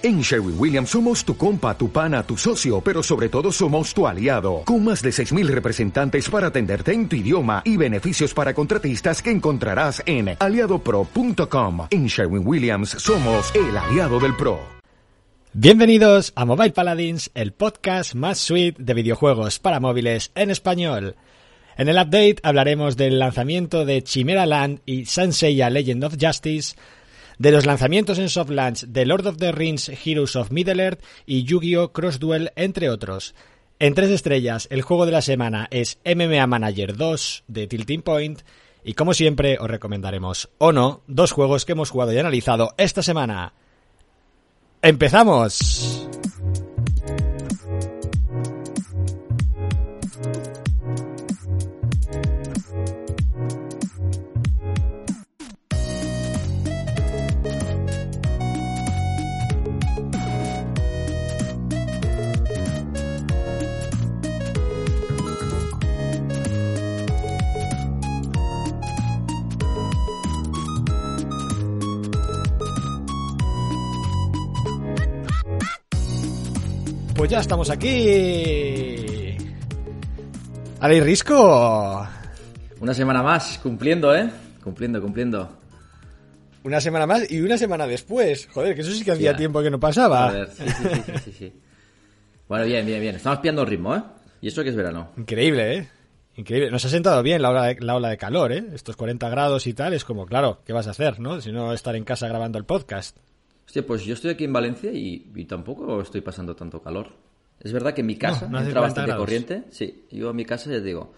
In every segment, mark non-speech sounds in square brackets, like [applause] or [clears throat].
En Sherwin Williams somos tu compa, tu pana, tu socio, pero sobre todo somos tu aliado, con más de 6.000 representantes para atenderte en tu idioma y beneficios para contratistas que encontrarás en aliadopro.com. En Sherwin Williams somos el aliado del PRO. Bienvenidos a Mobile Paladins, el podcast más sweet de videojuegos para móviles en español. En el update hablaremos del lanzamiento de Chimera Land y Sanseiya Legend of Justice, de los lanzamientos en soft launch de Lord of the Rings Heroes of Middle-earth y Yu-Gi-Oh! Cross Duel, entre otros. En tres estrellas, el juego de la semana es MMA Manager 2 de Tilting Point. Y como siempre, os recomendaremos, o no, dos juegos que hemos jugado y analizado esta semana. ¡Empezamos! Pues ya estamos aquí. Ale Risco. Una semana más, cumpliendo, ¿eh? Cumpliendo, cumpliendo. Una semana más y una semana después. Joder, que eso sí que hacía tiempo que no pasaba. Joder, sí, sí, sí, sí, sí, sí. Bueno, bien, bien, bien. Estamos pillando el ritmo, ¿eh? Y eso que es verano. Increíble, ¿eh? Increíble. Nos ha sentado bien la ola, de, la ola de calor, ¿eh? Estos 40 grados y tal. Es como, claro, ¿qué vas a hacer, no? Si no estar en casa grabando el podcast. Hostia, pues yo estoy aquí en Valencia y, y tampoco estoy pasando tanto calor. Es verdad que en mi casa No, no entra 40 bastante grados. corriente. Sí, yo en mi casa ya te digo.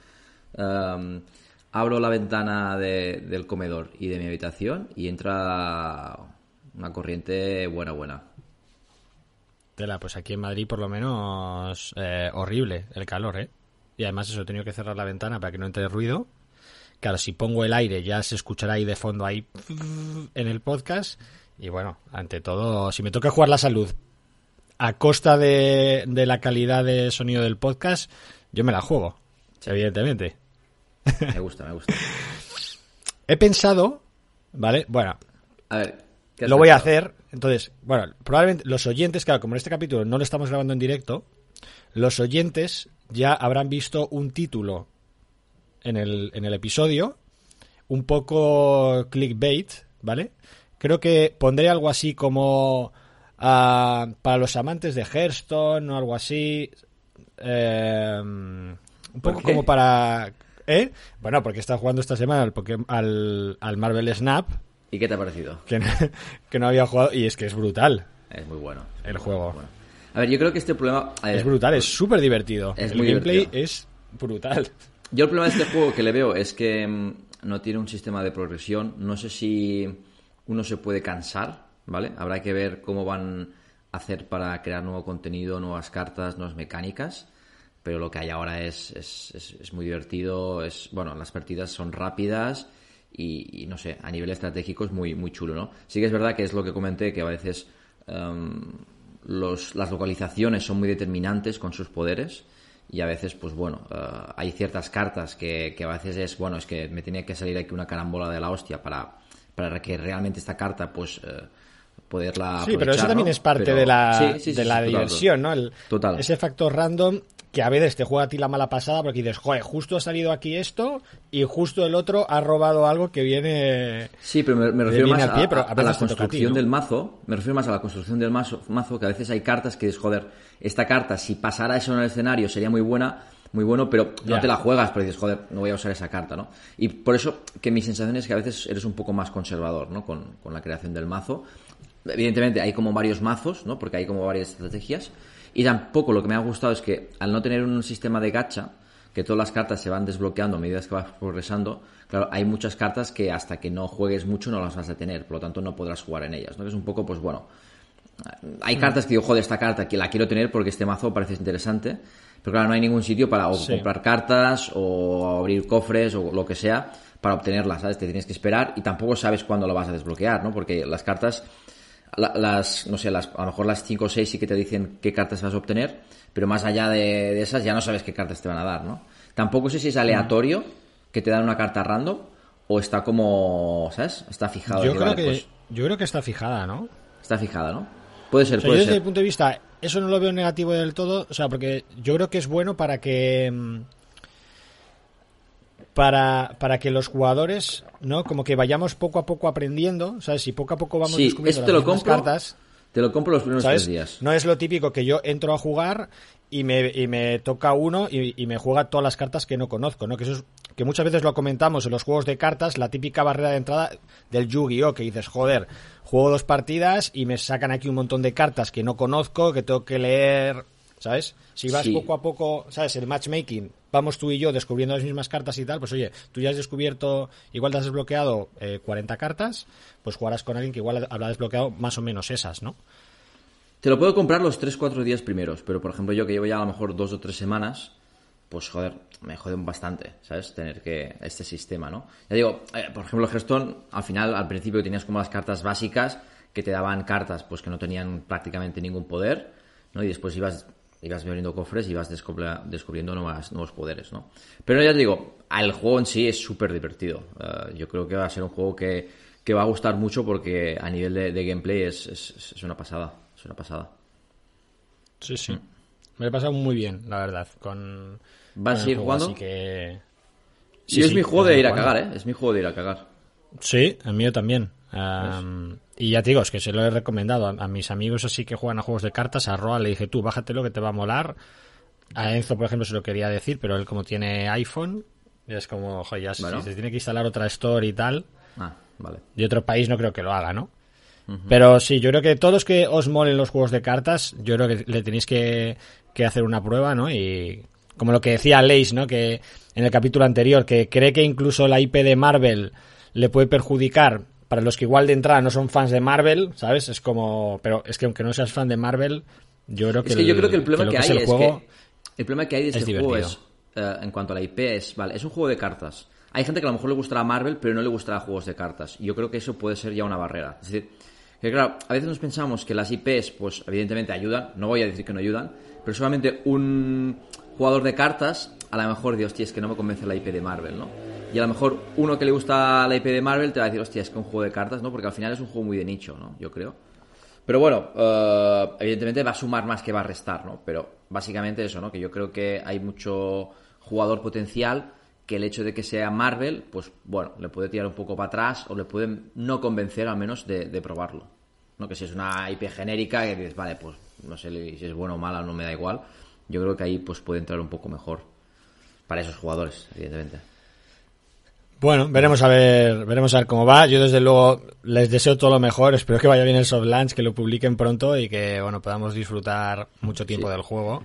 em, abro la ventana de- del comedor y de mi habitación y entra una corriente buena, buena. Tela, pues aquí en Madrid por lo menos eh, horrible el calor, ¿eh? Y además eso, he tenido que cerrar la ventana para que no entre ruido. Claro, si pongo el aire ya se escuchará ahí de fondo ahí en el podcast. Y bueno, ante todo, si me toca jugar la salud a costa de, de la calidad de sonido del podcast, yo me la juego, evidentemente. Me gusta, me gusta. [laughs] He pensado, ¿vale? Bueno, A ver, ¿qué has lo voy a hacer. Entonces, bueno, probablemente los oyentes, claro, como en este capítulo no lo estamos grabando en directo, los oyentes ya habrán visto un título en el, en el episodio, un poco clickbait, ¿vale? Creo que pondré algo así como ah, para los amantes de Hearthstone o algo así. eh, un ¿Por poco como para... ¿Eh? Bueno, porque está jugando esta semana al, al, al Marvel Snap, ¿Y qué te ha parecido? que no, que no había jugado y es que es brutal Es muy bueno. el juego. Bueno. A ver, yo creo que este problema... ver, Es brutal, es súper divertido. El muy gameplay divertido. es brutal. Yo el problema de este juego que le veo es que mm, no tiene un sistema de progresión. No sé si uno se puede cansar, ¿vale? Habrá que ver cómo van a hacer para crear nuevo contenido, nuevas cartas, nuevas mecánicas. Pero lo que hay ahora es, es, es- muy divertido. Es, bueno, las partidas son rápidas y, no sé, a nivel estratégico es muy, muy chulo, ¿no? Sí que es verdad que es lo que comenté, que a veces em, los, las localizaciones son muy determinantes con sus poderes y a veces, pues bueno, eh, hay ciertas cartas que, que a veces es, bueno, es que me tiene que salir aquí una carambola de la hostia para, para que realmente esta carta, pues, eh, poderla Sí, pero eso también es parte Pero- de la, Sí, sí, sí, de sí, la total, diversión, ¿no? El- Total. Ese factor random que a veces te juega a ti la mala pasada porque dices, joder, justo ha salido aquí esto y justo el otro ha robado algo que viene... Sí, pero me, me refiero más al pie, a, a a la a ti, construcción ¿no? del mazo. Me refiero más a la construcción del mazo, mazo, que a veces hay cartas que dices, joder, esta carta, si pasara eso en el escenario, sería muy buena, muy bueno, pero no Ya. te la juegas, pero dices, joder, no voy a usar esa carta, ¿no? Y por eso que mi sensación es que a veces eres un poco más conservador, ¿no? Con, con la creación del mazo. Evidentemente hay como varios mazos, ¿no? Porque hay como varias estrategias. Y tampoco lo que me ha gustado es que al no tener un sistema de gacha, que todas las cartas se van desbloqueando a medida que vas progresando, claro, hay muchas cartas que hasta que no juegues mucho no las vas a tener, por lo tanto no podrás jugar en ellas, ¿no? Que es un poco, pues bueno, hay cartas que digo, joder, esta carta que la quiero tener porque este mazo parece interesante, pero claro, no hay ningún sitio para o Sí. comprar cartas o abrir cofres o lo que sea para obtenerlas, ¿sabes? Te tienes que esperar y tampoco sabes cuándo lo vas a desbloquear, ¿no? Porque las cartas, la- las, no sé, las, a lo mejor las 5 o 6 sí que te dicen qué cartas vas a obtener, pero más allá de, de esas ya no sabes qué cartas te van a dar, ¿no? Tampoco sé si es aleatorio que te dan una carta random o está como, ¿sabes? Está fijado. Yo creo vale, que, pues, yo creo que está fijada, ¿no? está fijada, ¿no? Puede ser, O sea, puede yo desde ser. mi punto de vista, eso no lo veo negativo del todo, o sea, porque yo creo que es bueno para que mm, para, para que los jugadores, ¿no? Como que vayamos poco a poco aprendiendo, ¿sabes? Si poco a poco vamos Sí, descubriendo esto te las lo cartas, Te lo compro los primeros ¿sabes? tres días. No es lo típico que yo entro a jugar y me, y me toca uno y, y me juega todas las cartas que no conozco, ¿no? Que eso es, que muchas veces lo comentamos en los juegos de cartas, la típica barrera de entrada del Yu-Gi-Oh! que dices, joder, juego dos partidas y me sacan aquí un montón de cartas que no conozco, que tengo que leer, ¿sabes? Si vas Sí. poco a poco, ¿sabes? El matchmaking, vamos tú y yo descubriendo las mismas cartas y tal, pues oye, tú ya has descubierto, igual te has desbloqueado eh, 40 cartas, pues jugarás con alguien que igual habrá desbloqueado más o menos esas, ¿no? Te lo puedo comprar los 3-4 días primeros, pero por ejemplo yo que llevo ya a lo mejor dos o tres semanas, pues joder, me joden bastante, ¿sabes? Tener que este sistema, ¿no? Ya digo, eh, por ejemplo, Hearthstone, al final, al principio tenías como las cartas básicas que te daban cartas pues que no tenían prácticamente ningún poder, ¿no? Y después ibas ibas abriendo cofres y ibas descubri- descubriendo nuevas, nuevos poderes, ¿no? Pero ya te digo, el juego en sí es súper divertido. Eh, yo creo que va a ser un juego que, que va a gustar mucho porque a nivel de, de gameplay es, es, es una pasada, es una pasada. Sí, sí. Me lo he pasado muy bien, la verdad, con... ¿Vas a el ir juego, jugando? Así que... Sí, es mi juego de ir a cagar, ¿eh? Es mi juego de ir a cagar. Sí, el mío también. Am, y ya te digo, es que se lo he recomendado a, a mis amigos así que juegan a juegos de cartas. A Roa le dije, tú, bájatelo que te va a molar. A Enzo, por ejemplo, se lo quería decir, pero él como tiene iPhone, es como, ya si se tiene que instalar otra store y tal, Ah, vale. de otro país no creo que lo haga, ¿no? Pero sí, yo creo que todos los que os molen los juegos de cartas, yo creo que le tenéis que, que hacer una prueba, ¿no? Y como lo que decía Leis, ¿no? Que en el capítulo anterior, que cree que incluso la IP de Marvel le puede perjudicar para los que igual de entrada no son fans de Marvel, ¿sabes? Es como, pero es que aunque no seas fan de Marvel, yo creo que Es que yo creo que el problema que, hay el es juego, que el problema que hay de es este juego es eh, en cuanto a la IP es, vale, es un juego de cartas. Hay gente que a lo mejor le gustará Marvel, pero no le gustará juegos de cartas. Y yo creo que eso puede ser ya una barrera. Es decir, que claro, a veces nos pensamos que las IPs, pues evidentemente ayudan, no voy a decir que no ayudan, pero solamente un jugador de cartas, a lo mejor dice, hostia, es que no me convence la IP de Marvel, ¿no? Y a lo mejor uno que le gusta la IP de Marvel te va a decir, hostia, es que un juego de cartas, ¿no? Porque al final es un juego muy de nicho, ¿no? Yo creo. Pero bueno, eh, evidentemente va a sumar más que va a restar, ¿no? Pero básicamente eso, ¿no? Que yo creo que hay mucho jugador potencial que el hecho de que sea Marvel, pues bueno, le puede tirar un poco para atrás o le puede no convencer al menos de, de probarlo. ¿No? Que si es una IP genérica que dices, vale, pues no sé si es bueno o mala, no me da igual. Yo creo que ahí pues puede entrar un poco mejor. Para esos jugadores, evidentemente. Bueno, veremos a ver, veremos a ver cómo va. Yo desde luego les deseo todo lo mejor. Espero que vaya bien el soft launch, que lo publiquen pronto y que bueno podamos disfrutar mucho tiempo Sí. del juego.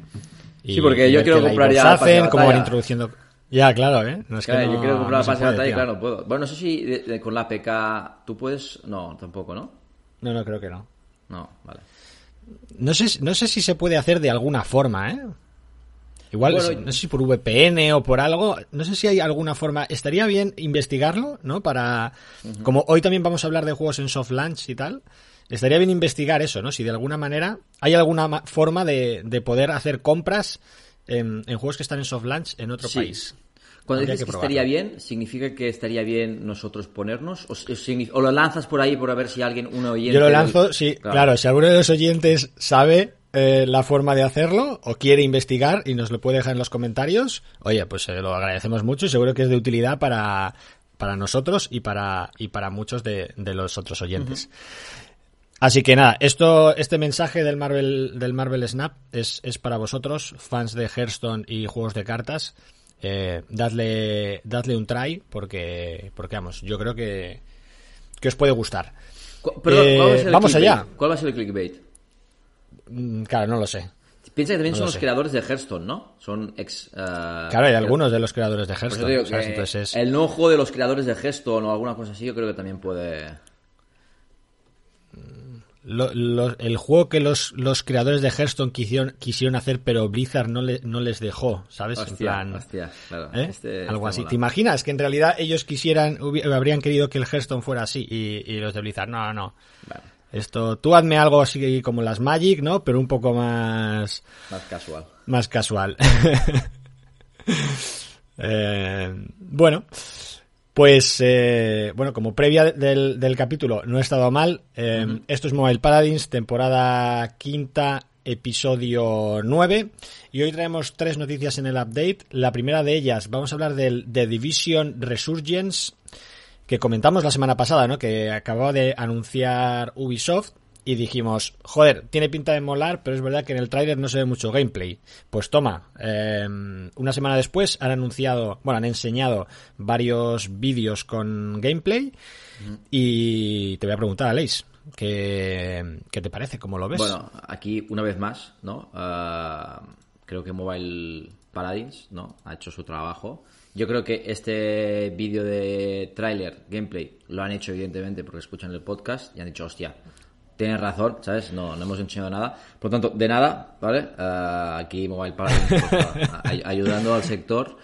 Y Sí, porque y yo quiero comprar ya hacen, cómo van introduciendo. Ya, claro, ¿eh? No es que Claro, yo no- quiero comprar no la pase de batalla, tío. claro, no puedo. Bueno, no sé si de- de- con la APK tú puedes... No, tampoco, ¿no? No, no creo que no. No, vale. No sé, si- no sé si se puede hacer de alguna forma, ¿eh? Igual, Bueno, no sé si por VPN o por algo, no sé si hay alguna forma. Estaría bien investigarlo, ¿no? Para, como hoy también vamos a hablar de juegos en soft launch y tal, estaría bien investigar eso, ¿no? Si de alguna manera hay alguna ma- forma de, de poder hacer compras en, en juegos que están en soft launch en otro Sí. país. Cuando Habría dices que, que estaría bien, ¿significa que estaría bien nosotros ponernos? ¿O, lo lanzas por ahí por a ver si alguien, un oyente... Yo lo lanzo, sí, claro. si alguno de los oyentes sabe eh, la forma de hacerlo o quiere investigar y nos lo puede dejar en los comentarios, oye, pues eh, lo agradecemos mucho y seguro que es de utilidad para, para nosotros y para, y para muchos de, de los otros oyentes. Así que nada, esto, este mensaje del Marvel, del Marvel Snap es, es para vosotros, fans de Hearthstone y juegos de cartas. Eh, dadle, dadle un try porque, porque vamos, yo creo que, que os puede gustar. Perdón, Eh, ¿cuál va a ser el vamos clickbait? allá. ¿Cuál va a ser el clickbait? Mm, Claro, no lo sé. Piensa que también No son lo los sé. creadores de Hearthstone, ¿no? Son ex... eh, Claro, hay algunos de los creadores de Por eso Hearthstone. digo ¿sabes? que Entonces es- el nuevo juego de los creadores de Hearthstone o alguna cosa así, yo creo que también puede... lo- lo- el juego que los, los creadores de Hearthstone quisieron, quisieron hacer, pero Blizzard no, le- no les dejó, ¿sabes? En Hostia, plan, hostia, claro. ¿eh? Este- Algo este así. mola. ¿Te imaginas que en realidad ellos quisieran, habrían querido que el Hearthstone fuera así y, y los de Blizzard, no, no. Vale, Esto, tú hazme algo así como las Magic, ¿no? Pero un poco más, más casual. más casual. [laughs] Eh, bueno, Pues, eh, bueno, como previa del, del, capítulo, no he estado mal. Eh, uh -huh. Esto es Mobile Paladins, temporada quinta, episodio 9. Y hoy traemos tres noticias en el update. La primera de ellas, vamos a hablar del The Division Resurgence, que comentamos la semana pasada, ¿no? Que acababa de anunciar Ubisoft y dijimos, joder, tiene pinta de molar, pero es verdad que en el tráiler no se ve mucho gameplay. Pues toma, eh, una semana después han anunciado, bueno, han enseñado varios vídeos con gameplay y te voy a preguntar, Aleix, ¿qué, ¿qué, te parece? ¿Cómo lo ves? Bueno, aquí una vez más, ¿no? Uh, creo que Mobile Paladins, ¿no? Ha hecho su trabajo. Yo creo que este vídeo de tráiler, gameplay, lo han hecho evidentemente porque escuchan el podcast y han dicho, hostia, tienes razón, ¿sabes? No, no hemos enseñado nada. Por lo tanto, de nada, ¿vale? Uh, aquí Mobile Paladins pues, [laughs] ayudando al sector.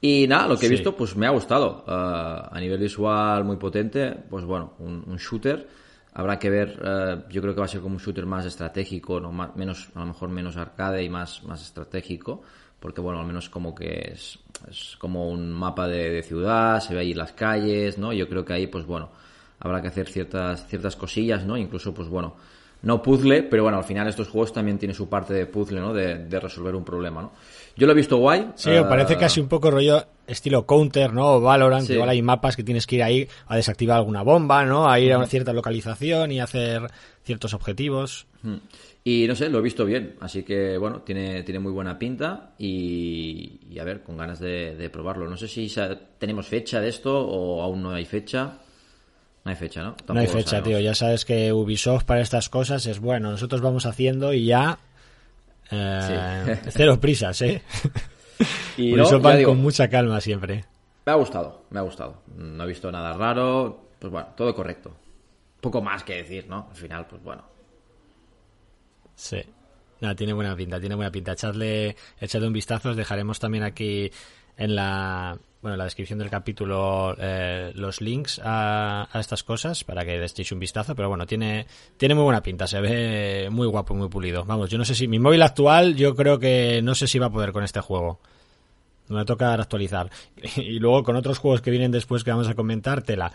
Y nada, lo que he sí. visto, pues me ha gustado. Uh, a nivel visual muy potente, pues bueno, un, un shooter. Habrá que ver, uh, yo creo que va a ser como un shooter más estratégico, ¿no? Más, menos, a lo mejor menos arcade y más, más estratégico. Porque bueno, al menos como que es, es como un mapa de, de ciudad, se ve ahí las calles, ¿no? Yo creo que ahí, pues bueno, habrá que hacer ciertas, ciertas cosillas, ¿no? Incluso, pues bueno, no puzzle, pero bueno, al final estos juegos también tienen su parte de puzzle, ¿no? De, de resolver un problema, ¿no? Yo lo he visto guay. Sí, uh... parece casi un poco rollo estilo Counter, ¿no? O Valorant, sí. igual hay mapas que tienes que ir ahí a desactivar alguna bomba, ¿no? A ir a una cierta localización y hacer ciertos objetivos. Y no sé, lo he visto bien, así que bueno, tiene, tiene muy buena pinta y, y a ver, con ganas de, de probarlo. No sé si tenemos fecha de esto o aún no hay fecha. No hay fecha, ¿no? Tampoco no hay fecha, tío. Ya sabes que Ubisoft para estas cosas es bueno. Nosotros vamos haciendo y ya. Eh, sí. [laughs] cero prisas, ¿eh? [laughs] Y no, van digo, con mucha calma siempre. Me ha gustado, me ha gustado. No he visto nada raro. Pues bueno, todo correcto. Poco más que decir, ¿no? Al final, pues bueno. Sí. Nada, tiene buena pinta, tiene buena pinta. Echadle, echadle un vistazo. Os dejaremos también aquí en la bueno, en la descripción del capítulo eh, los links a, a, estas cosas para que echéis un vistazo, pero bueno, tiene, tiene muy buena pinta, se ve muy guapo, muy pulido. Vamos, yo no sé si mi móvil actual, yo creo que no sé si va a poder con este juego. Me toca actualizar. [laughs] Y luego con otros juegos que vienen después que vamos a comentar, tela.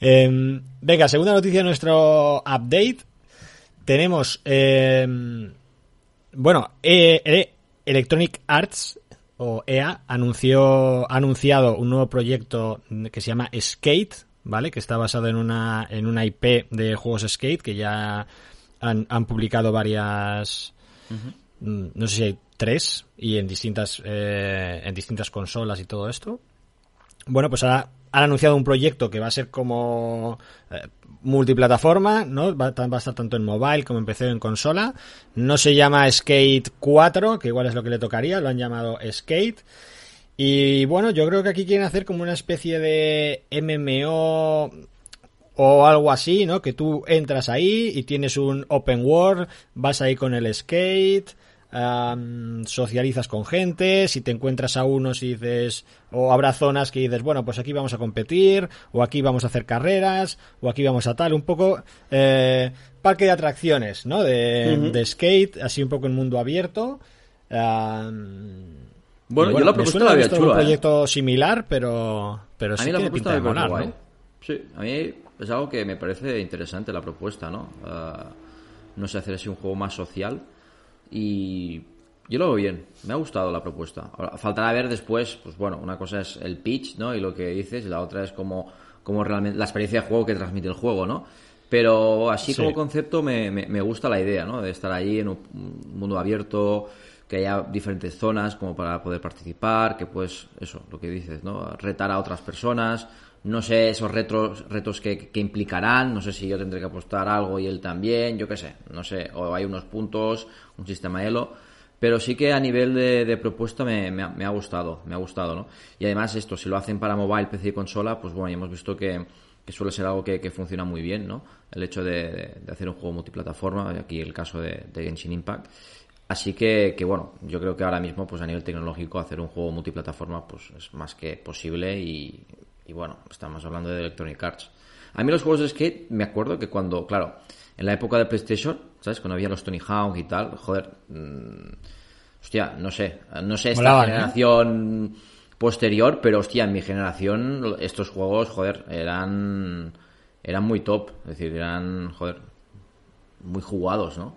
Eh, venga, segunda noticia de nuestro update. Tenemos, eh, bueno, eh, Electronic Arts o EA anunció ha anunciado un nuevo proyecto que se llama Skate, ¿vale? Que está basado en una en una IP de juegos Skate que ya han, han publicado varias uh -huh. no sé si hay tres y en distintas eh, en distintas consolas y todo esto. Bueno, pues ahora han anunciado un proyecto que va a ser como eh, multiplataforma, ¿no? Va, a estar tanto en mobile como en en consola. No se llama Skate 4, que igual es lo que le tocaría, lo han llamado Skate. Y bueno, yo creo que aquí quieren hacer como una especie de MMO o algo así, ¿no? Que tú entras ahí y tienes un open world, vas ahí con el skate, um, socializas con gente, si te encuentras a unos y dices, o habrá zonas que dices, bueno, pues aquí vamos a competir, o aquí vamos a hacer carreras, o aquí vamos a tal, un poco eh, parque de atracciones, ¿no? De, uh -huh. de, skate, así un poco en mundo abierto. Um, bueno, bueno, yo la propuesta la había chula, un proyecto ¿eh? similar, pero, pero sí a mí la pinta de molar, ¿no? Sí, a mí es algo que me parece interesante la propuesta, ¿no? Uh, no sé hacer así un juego más social y yo lo veo bien, me ha gustado la propuesta. Ahora, faltará ver después, pues bueno, una cosa es el pitch, ¿no? Y lo que dices, y la otra es como, como realmente la experiencia de juego que transmite el juego, ¿no? Pero así sí. como concepto me, me, me, gusta la idea, ¿no? De estar ahí en un mundo abierto, que haya diferentes zonas como para poder participar, que pues, eso, lo que dices, ¿no? Retar a otras personas, no sé esos retos, retos que, que, implicarán, no sé si yo tendré que apostar algo y él también, yo qué sé, no sé, o hay unos puntos, un sistema Elo, pero sí que a nivel de, propuesta me, me, ha, gustado, me ha gustado, ¿no? Y además esto, si lo hacen para mobile, PC y consola, pues bueno, hemos visto que, que suele ser algo que, que, funciona muy bien, ¿no? El hecho de, de, hacer un juego multiplataforma, aquí el caso de, de Genshin Impact. Así que, que, bueno, yo creo que ahora mismo, pues a nivel tecnológico, hacer un juego multiplataforma, pues es más que posible y y bueno, estamos hablando de Electronic Arts. A mí los juegos de skate, me acuerdo que cuando, claro, en la época de PlayStation, ¿sabes? Cuando había los Tony Hawk y tal, joder, mmm, hostia, no sé, no sé, esta Molaban, generación... ¿eh? posterior, pero hostia, en mi generación estos juegos, joder, eran eran muy top, es decir, eran, joder, muy jugados, ¿no?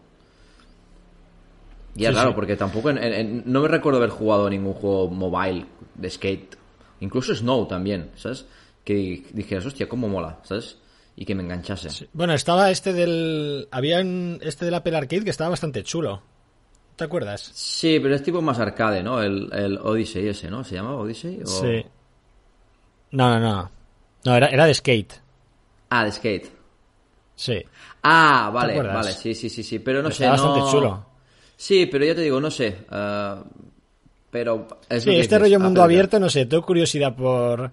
Y es raro, porque tampoco. no me recuerdo haber jugado ningún juego mobile de skate. Incluso Snow también, ¿sabes? Que dijeras, hostia, cómo mola, ¿sabes? Y que me enganchase. Bueno, estaba este del. Había este del Apple Arcade que estaba bastante chulo. ¿Te acuerdas? Sí, pero es tipo más arcade, ¿no? El, el Odyssey ese, ¿no? ¿Se llama Odyssey? Sí. No, no, no. No, era, era de skate. Ah, de skate. Sí. Ah, vale, vale, sí, sí, sí, sí. Pero no sé, bastante chulo. Sí, pero ya te digo, no sé. Eh, pero. sí, este rollo mundo abierto, no sé, tengo curiosidad por,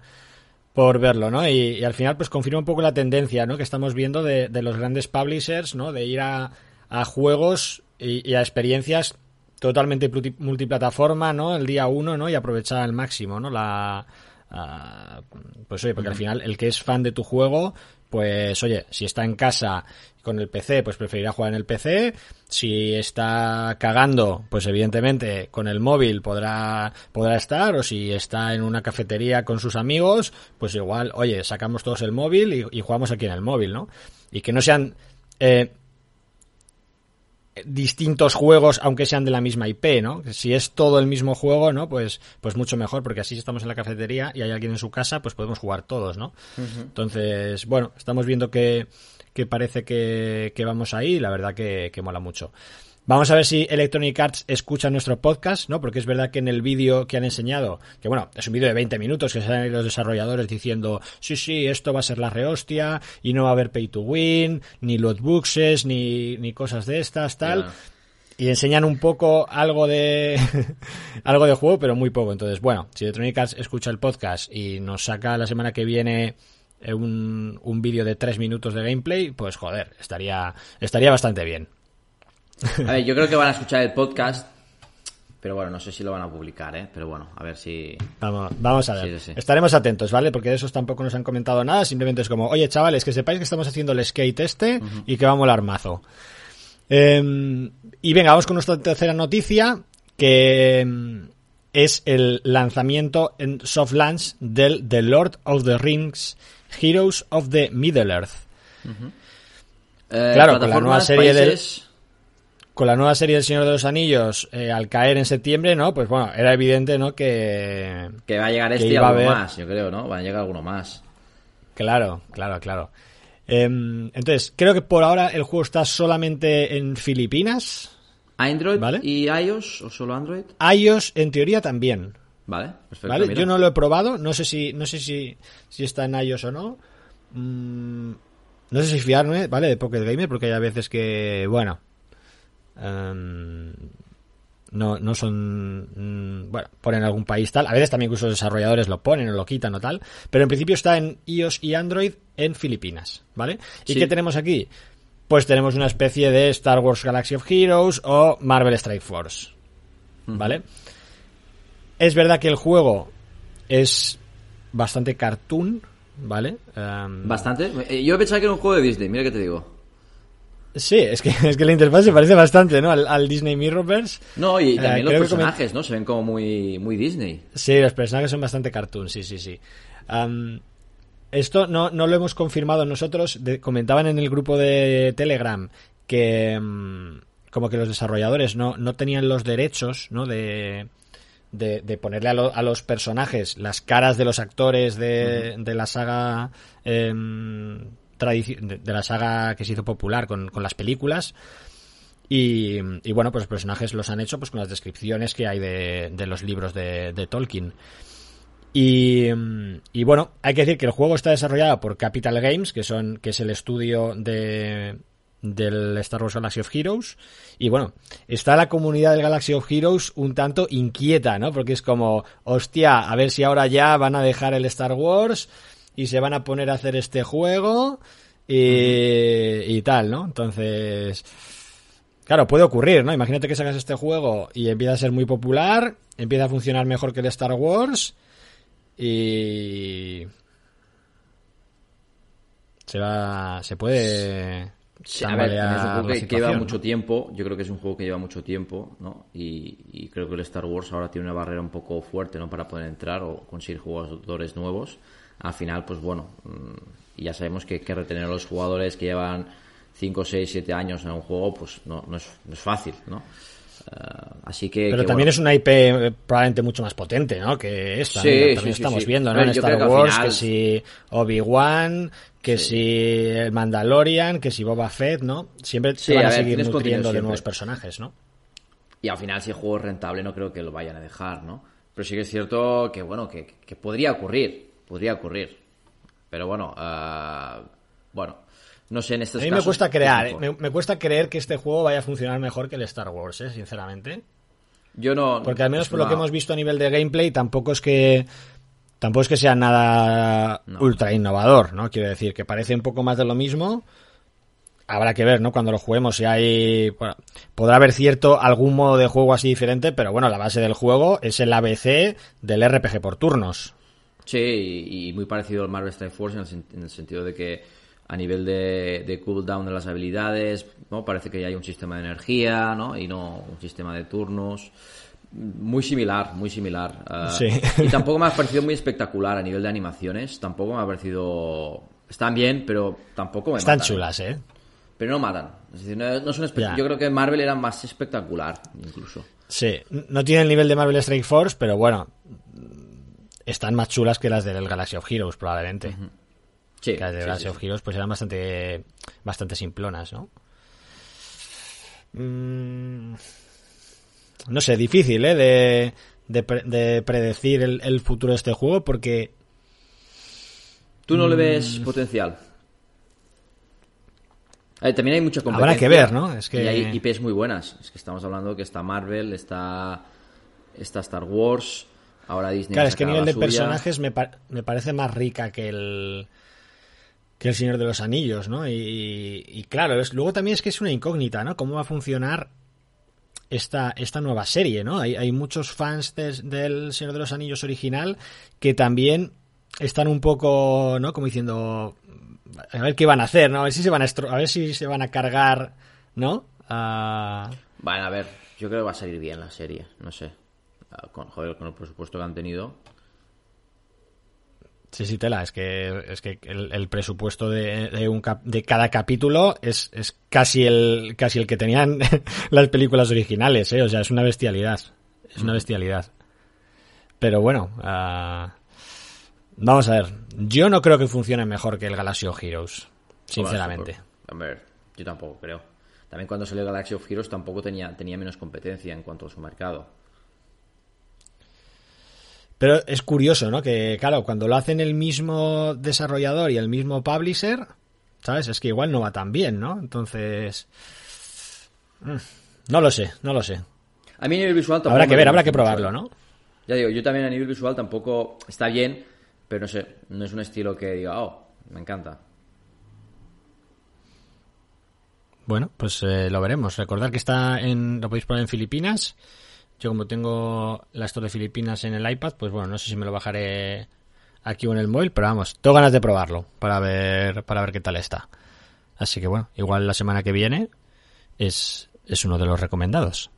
por verlo, ¿no? Y, al final, pues confirma un poco la tendencia, ¿no? Que estamos viendo de, los grandes publishers, ¿no? De ir a, a juegos y, a experiencias totalmente multiplataforma, ¿no? El día uno, ¿no? Y aprovechar al máximo, ¿no? La. pues oye, porque al final el que es fan de tu juego, pues oye, si está en casa con el PC, pues preferirá jugar en el PC. Si está cagando, pues evidentemente con el móvil podrá, podrá estar. O si está en una cafetería con sus amigos, pues igual, oye, sacamos todos el móvil y, jugamos aquí en el móvil, ¿no? Y que no sean eh, distintos juegos, aunque sean de la misma IP, ¿no? Si es todo el mismo juego, ¿no? Pues, pues mucho mejor, porque así estamos en la cafetería y hay alguien en su casa, pues podemos jugar todos, ¿no? Entonces, bueno, estamos viendo que, que parece que, que vamos ahí y la verdad que, que mola mucho. Vamos a ver si Electronic Arts escucha nuestro podcast, ¿no? Porque es verdad que en el vídeo que han enseñado, que bueno, es un vídeo de 20 minutos que salen los desarrolladores diciendo, sí, sí, esto va a ser la rehostia y no va a haber pay to win, ni lootboxes, ni, ni cosas de estas, tal. Y enseñan un poco algo de [laughs] algo de juego, pero muy poco. Entonces, bueno, si Electronic Arts escucha el podcast y nos saca la semana que viene eh, un, un vídeo de 3 minutos de gameplay, pues joder, estaría, estaría bastante bien. A ver, yo creo que van a escuchar el podcast, pero bueno, no sé si lo van a publicar, ¿eh? Pero bueno, a ver si... Vamos, vamos a ver. Estaremos atentos, ¿vale? Porque de esos tampoco nos han comentado nada, simplemente es como, oye, chavales, que sepáis que estamos haciendo el skate este y que va a molar mazo. Em, y venga, vamos con nuestra tercera noticia, que em, es el lanzamiento en soft launch del The Lord of the Rings Heroes of the Middle Earth. Eh, claro, con la nueva serie del con la nueva serie del Señor de los Anillos eh, al caer en septiembre, ¿no? Pues bueno, era evidente, ¿no? Que, que va a llegar este y alguno más, yo creo, ¿no? Va a llegar alguno más. Claro, claro, claro. Em, entonces, creo que por ahora el juego está solamente en Filipinas. ¿Android ¿vale? y iOS o solo Android? iOS en teoría también. Vale, perfecto. ¿Vale? Yo no lo he probado, no sé si, no sé si, si está en iOS o no. Mm, no sé si fiarme, ¿vale? De Pocket Gamer, porque hay veces que, bueno, Em, no, no son. Mm, bueno, ponen algún país tal. A veces también incluso los desarrolladores lo ponen o lo quitan o tal. Pero en principio está en iOS y Android en Filipinas. ¿Vale? ¿Y qué tenemos aquí? Pues tenemos una especie de Star Wars Galaxy of Heroes o Marvel Strike Force. ¿Vale? Es verdad que el juego es bastante cartoon, ¿vale? Em, bastante. Eh, yo pensaba que era un juego de Disney, mira que te digo. Sí, es que, [laughs] es que la interfaz se parece bastante, ¿no? Al, Disney Mirrorverse. No, y también eh, los personajes, ¿no? Se ven como muy, muy Disney. Sí, los personajes son bastante cartoon, sí, sí, sí. esto no, no lo hemos confirmado nosotros. comentaban en el grupo de Telegram que mm, como que los desarrolladores no, no tenían los derechos, ¿no? De, de, ponerle a, los personajes las caras de los actores de, de la saga... Em, de, la saga que se hizo popular con, las películas. Y, bueno, pues los personajes los han hecho pues con las descripciones que hay de, los libros de, Tolkien. Y, bueno, hay que decir que el juego está desarrollado por Capital Games, que son que es el estudio de del Star Wars Galaxy of Heroes. Y bueno, está la comunidad del Galaxy of Heroes un tanto inquieta, ¿no? Porque es como, hostia, a ver si ahora ya van a dejar el Star Wars y se van a poner a hacer este juego y, tal, ¿no? Entonces, claro, puede ocurrir, ¿no? Imagínate que sacas este juego y empieza a ser muy popular, empieza a funcionar mejor que el Star Wars y se va, se puede, a ver, es un juego que, lleva mucho tiempo, yo creo que es un juego que lleva mucho tiempo, ¿no? Y, creo que el Star Wars ahora tiene una barrera un poco fuerte, ¿no? Para poder entrar o conseguir jugadores nuevos. Al final, pues bueno, mm, ya sabemos que, que retener a los jugadores que llevan 5, 6, 7 años en un juego, pues no, no, es, no es fácil, ¿no? Eh, así que. Pero también es una IP eh, probablemente mucho más potente, ¿no? Que esta. Sí, también estamos viendo, ¿no? En Star Wars, que, si Obi-Wan, que si el Mandalorian, que si Boba Fett, ¿no? Siempre se van a, seguir nutriendo de nuevos personajes, ¿no? Y al final, si el juego es rentable, no creo que lo vayan a dejar, ¿no? Pero sí que es cierto que, bueno, que, podría ocurrir. Podría ocurrir. Pero bueno, uh, bueno, no sé, en estos A mí me cuesta crear, me, cuesta creer que este juego vaya a funcionar mejor que el Star Wars, ¿eh? sinceramente. Yo no. Porque al menos por lo que hemos visto a nivel de gameplay, tampoco es que. Tampoco es que sea nada ultra innovador, ¿no? Quiero decir, que parece un poco más de lo mismo. Habrá que ver, ¿no? Cuando lo juguemos, si hay. podrá haber cierto algún modo de juego así diferente, pero bueno, la base del juego es el ABC del RPG por turnos. Sí, y, muy parecido al Marvel Strike Force en el sentido de que a nivel de, de, cooldown de las habilidades, ¿no? Parece que ya hay un sistema de energía, ¿no? Y no un sistema de turnos. Muy similar, muy similar. Ah, sí. [laughs] Y tampoco me ha parecido muy espectacular a nivel de animaciones. Tampoco me ha parecido... Están bien, pero tampoco me Están chulas, ¿eh? Pero no matan. Es decir, no, son Yo creo que Marvel era más espectacular, incluso. Sí, no tiene el nivel de Marvel Strike Force, pero bueno, están más chulas que las del Galaxy of Heroes, probablemente. Sí, las de sí, of Heroes pues eran bastante, bastante simplonas, ¿no? Mm, no sé, difícil, ¿eh? De, de, predecir el, futuro de este juego porque... ¿Tú no le ves mm, potencial? también hay mucha competencia. Habrá que ver, ¿no? Es que... Y hay IPs muy buenas. Es que estamos hablando que está Marvel, está, está Star Wars, ahora Disney. Claro, es que a nivel de personajes me, me parece más rica que el que El Señor de los Anillos, ¿no? Y, claro, luego también es que es una incógnita, ¿no? ¿Cómo va a funcionar esta, esta nueva serie, ¿no? Hay, hay muchos fans del Señor de los Anillos original que también están un poco, ¿no? Como diciendo, a ver qué van a hacer, ¿no? A ver si se van a, a, ver si se van a cargar, ¿no? Bueno, a ver, yo creo que va a salir bien la serie, no sé. Con, joder, con el presupuesto que han tenido, Sí, sí, tela. Es que, es que el, presupuesto de, de, un de cada capítulo es, es casi el casi el que tenían [laughs] las películas originales, ¿eh? O sea, es una bestialidad. Es una bestialidad. Pero bueno, uh, vamos a ver. Yo no creo que funcione mejor que el Galaxy of Heroes, sinceramente. A ver, yo tampoco creo. También cuando salió Galaxy of Heroes tampoco tenía, tenía menos competencia en cuanto a su mercado. Pero es curioso, ¿no? Que, claro, cuando lo hacen el mismo desarrollador y el mismo publisher, ¿sabes? Es que igual no va tan bien, ¿no? Entonces. Mm, no lo sé, no lo sé. A mí a nivel visual tampoco. Habrá que ver, habrá que probarlo, ¿no? Ya digo, yo también a nivel visual tampoco está bien, pero no sé, no es un estilo que diga, oh, me encanta. Bueno, pues eh, lo veremos. Recordad que está en. Lo podéis poner en Filipinas. Yo como tengo la Store de Filipinas en el iPad, pues bueno, no sé si me lo bajaré aquí o en el móvil, pero vamos, tengo ganas de probarlo para ver, para ver qué tal está. Así que bueno, igual la semana que viene es, es uno de los recomendados.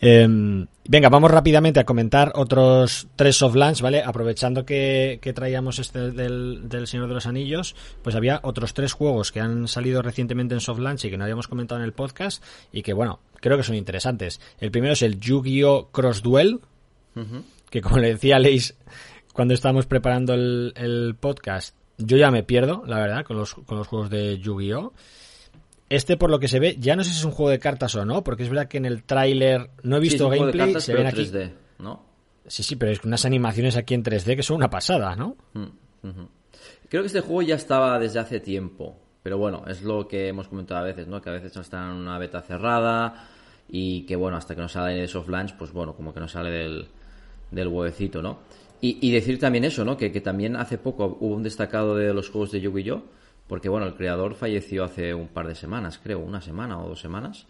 Em, venga, vamos rápidamente a comentar otros tres soft launch, ¿vale? Aprovechando que, traíamos este del, del, Señor de los Anillos, pues había otros tres juegos que han salido recientemente en soft launch y que no habíamos comentado en el podcast y que, bueno, creo que son interesantes. El primero es el Yu-Gi-Oh! Cross Duel, que como le decía Leis cuando estábamos preparando el, el, podcast, yo ya me pierdo, la verdad, con los, con los juegos de Yu-Gi-Oh! Este, por lo que se ve, ya no sé si es un juego de cartas o no, porque es verdad que en el tráiler no he visto gameplay, se ven aquí. 3D, ¿no? Sí, sí, pero es unas animaciones aquí en 3D que son una pasada, ¿no? Mm, Creo que este juego ya estaba desde hace tiempo, pero bueno, es lo que hemos comentado a veces, ¿no? Que a veces no están en una beta cerrada y que bueno, hasta que no sale de soft launch, pues bueno, como que no sale del, del huevecito, ¿no? Y, decir también eso, ¿no? Que, que, también hace poco hubo un destacado de los juegos de Yu-Gi-Oh! Porque bueno, el creador falleció hace un par de semanas, creo, una semana o dos semanas.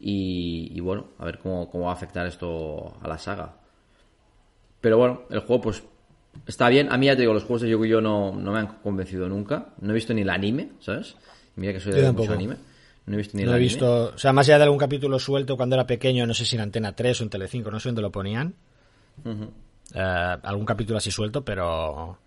Y, bueno, a ver cómo, cómo va a afectar esto a la saga. Pero bueno, el juego pues está bien. A mí ya te digo, los juegos de Yu-Gi-Oh no, no me han convencido nunca. No he visto ni el anime, ¿sabes? Mira que soy de mucho anime. No he visto ni el No he anime. visto, o sea, más allá de algún capítulo suelto cuando era pequeño, no sé si en Antena 3 o en Telecinco, no sé dónde lo ponían. Eh, algún capítulo así suelto, pero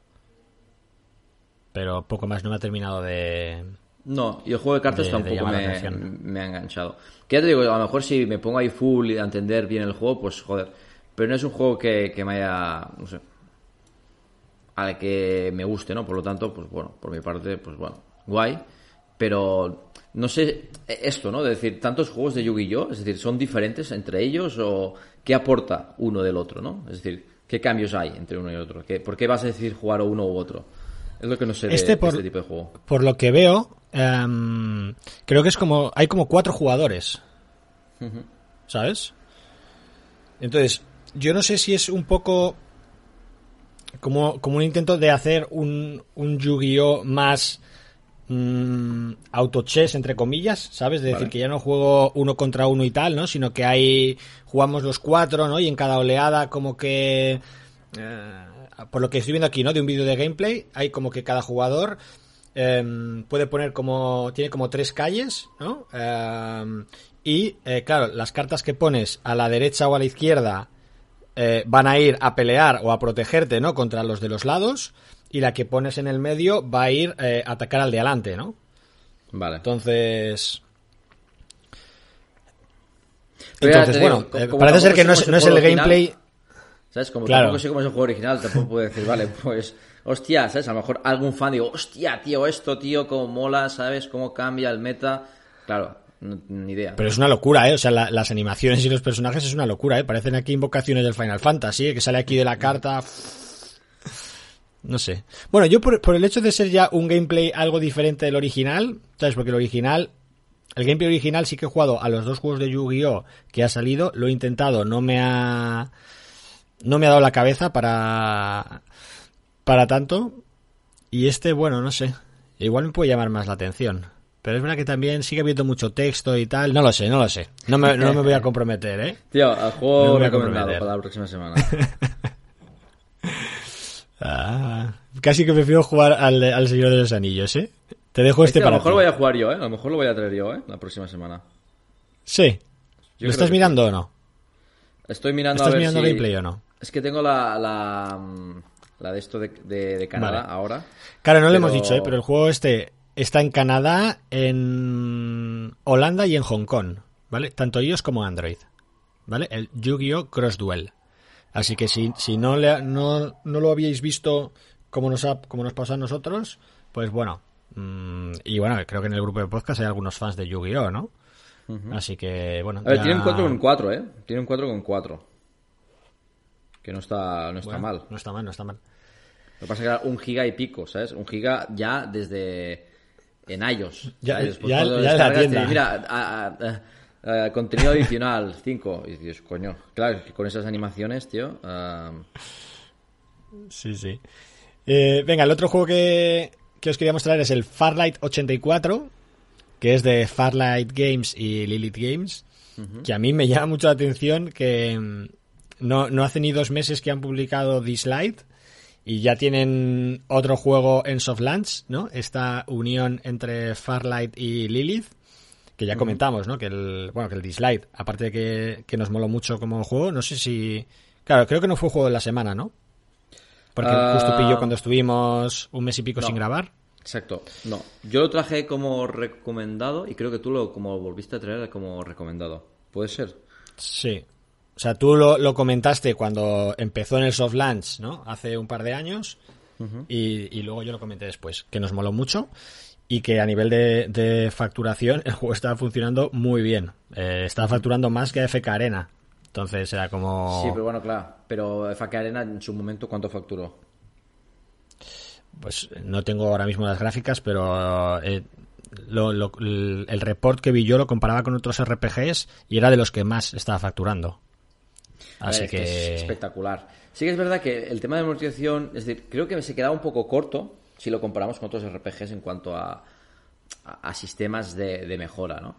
pero poco más no me ha terminado de No, y el juego de cartas de- de tampoco la me, me ha enganchado. Que ya te digo, a lo mejor si me pongo ahí full y a entender bien el juego, pues joder. Pero no es un juego que, que me haya, no sé, al que me guste, ¿no? Por lo tanto, pues bueno, por mi parte, pues bueno, guay. Pero no sé, esto, ¿no? De decir, tantos juegos de Yu-Gi-Oh! Es decir, ¿son diferentes entre ellos o qué aporta uno del otro, ¿no? Es decir, ¿qué cambios hay entre uno y otro? ¿Qué, ¿Por qué vas a decir jugar uno u otro? Es lo que no sé Este de por- este tipo de juego. por lo que veo, em, creo que es como hay como cuatro jugadores, ¿sabes? Entonces, yo no sé si es un poco como, como un intento de hacer un, un Yu-Gi-Oh más mm, auto-chess, entre comillas, ¿sabes? De decir que ya no juego uno contra uno y tal, ¿no? Sino que hay, jugamos los cuatro, ¿no? Y en cada oleada como que... eh, por lo que estoy viendo aquí, ¿no? De un vídeo de gameplay, hay como que cada jugador em, puede poner como... Tiene como tres calles, ¿no? Em, y, eh, claro, las cartas que pones a la derecha o a la izquierda eh, van a ir a pelear o a protegerte, ¿no? Contra los de los lados. Y la que pones en el medio va a ir eh, a atacar al de adelante, ¿no? Vale. Entonces. Entonces, digo, bueno, parece ser que no es, el no es el gameplay. ¿Sabes? Como Claro. tampoco sé cómo es el juego original, tampoco puedo decir, vale, [laughs] pues, hostia, ¿sabes? A lo mejor algún fan digo, hostia, tío, esto, tío, cómo mola, ¿sabes? Cómo cambia el meta. Claro, no- ni idea. Pero es una locura, ¿eh? O sea, la- las animaciones y los personajes es una locura, ¿eh? Parecen aquí invocaciones del Final Fantasy, ¿eh? Que sale aquí de la carta. No sé. Bueno, yo por, por el hecho de ser ya un gameplay algo diferente del original, ¿sabes? Porque el original. El gameplay original sí que he jugado a los dos juegos de Yu-Gi-Oh! que ha salido, lo he intentado, no me ha. No me ha dado la cabeza para. Para tanto. Y este, bueno, no sé. Igual me puede llamar más la atención. Pero es verdad que también sigue habiendo mucho texto y tal. No lo sé, no lo sé. No me, no me voy a [laughs] comprometer, ¿eh? Tío, al juego No me voy a recomendado comprometer. para la próxima semana. [laughs] Ah, casi que prefiero jugar al, al Señor de los Anillos, ¿eh? Te dejo este Este a para lo mejor ti. lo voy a jugar yo, ¿eh? A lo mejor lo voy a traer yo, ¿eh? La próxima semana. Sí. Yo ¿Lo estás que mirando o no? Estoy mirando ¿Estás a ver mirando si... gameplay o no? Es que tengo la, la, mm, la de esto de, de, de Canadá Vale. ahora. Claro, no lo Pero- hemos dicho, ¿eh? Pero el juego este está en Canadá, en Holanda y en Hong Kong, ¿vale? Tanto iOS como Android, ¿vale? El Yu-Gi-Oh! Cross Duel. Así que si, si no, le, no, no lo habíais visto como nos, ha, como nos pasó a nosotros, pues bueno. mm, y bueno, creo que en el grupo de podcast hay algunos fans de Yu-Gi-Oh! ¿no? Así que, bueno. A ver, ya- tienen 4 con 4, ¿eh? Tienen 4 con 4. Que no está, no está bueno, mal. No está mal, no está mal. Lo que pasa es que era un giga y pico, ¿sabes? Un giga ya desde en iOS. Ya- ¿sabes? Después ya- ya la tienda. Mira, a- a- a- contenido adicional, [laughs] 5. Y dices, coño, claro, que con esas animaciones, tío. Sí, sí. Eh, venga, el otro juego que, que os quería mostrar es el Farlight 84, que es de Farlight Games y Lilith Games, que a mí me llama mucho la atención que mm, no, no hace ni dos meses que han publicado This Light y ya tienen otro juego en soft launch, ¿no? Esta unión entre Farlight y Lilith, que ya comentamos, ¿no? Que el, bueno, que el This Light, aparte de que, que nos moló mucho como juego, no sé si... Claro, creo que no fue juego de la semana, ¿no? Porque Ah, justo pilló cuando estuvimos un mes y pico no. sin grabar. Exacto. No, yo lo traje como recomendado y creo que tú lo como volviste a traer como recomendado. ¿Puede ser? Sí. O sea, tú lo, lo comentaste cuando empezó en el soft launch, ¿no? Hace un par de años. y, y luego yo lo comenté después, que nos moló mucho y que a nivel de, de facturación [laughs] el juego estaba funcionando muy bien. Eh, estaba facturando más que FK Arena. Entonces era como... Sí, pero bueno, claro. Pero FK Arena en su momento, ¿cuánto facturó? Pues no tengo ahora mismo las gráficas, pero eh, lo- el report que vi yo lo comparaba con otros RPGs y era de los que más estaba facturando. Ver, Así que que... es espectacular. Sí que es verdad que el tema de monetización, es decir, creo que se quedaba un poco corto si lo comparamos con otros RPGs en cuanto a, a, a sistemas de, de mejora, ¿no?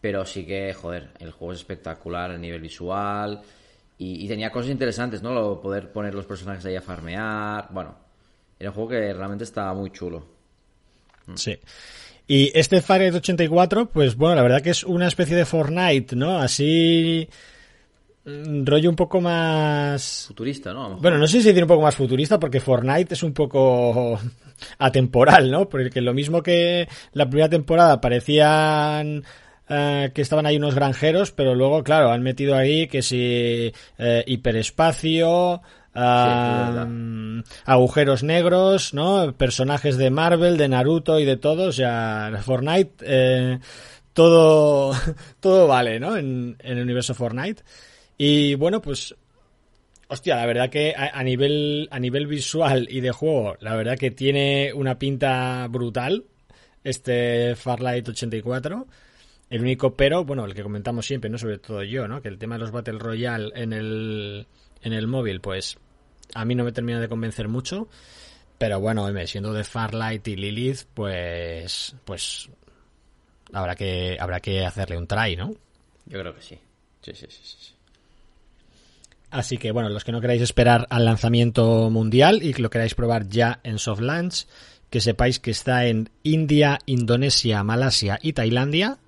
Pero sí que, joder, el juego es espectacular a nivel visual y, y tenía cosas interesantes, ¿no? Lo, poder poner los personajes ahí a farmear, bueno, era un juego que realmente estaba muy chulo. Sí. Y este Fahrenheit 84, pues bueno, la verdad que es una especie de Fortnite, ¿no? Así mm, rollo un poco más futurista, ¿no? Bueno, no sé si decir un poco más futurista porque Fortnite es un poco [laughs] atemporal, ¿no? Porque lo mismo que la primera temporada parecían eh, que estaban ahí unos granjeros, pero luego, claro, han metido ahí que si eh, hiperespacio, agujeros negros, ¿no? Personajes de Marvel, de Naruto y de todos. Sea, Fortnite, eh, todo, [laughs] todo vale, ¿no? En, en, el universo Fortnite. Y bueno, pues, hostia, la verdad que a, nivel, a nivel visual y de juego, la verdad que tiene una pinta brutal este Farlight 84. El único pero, bueno, el que comentamos siempre, ¿no? Sobre todo yo, ¿no? Que el tema de los Battle Royale en el, en el móvil, pues a mí no me termina de convencer mucho. Pero bueno, siendo de Farlight y Lilith, pues, pues habrá que, habrá que hacerle un try, ¿no? Yo creo que sí. Sí, sí, sí, sí. Así que bueno, los que no queráis esperar al lanzamiento mundial y que lo queráis probar ya en soft launch, que sepáis que está en India, Indonesia, Malasia y Tailandia,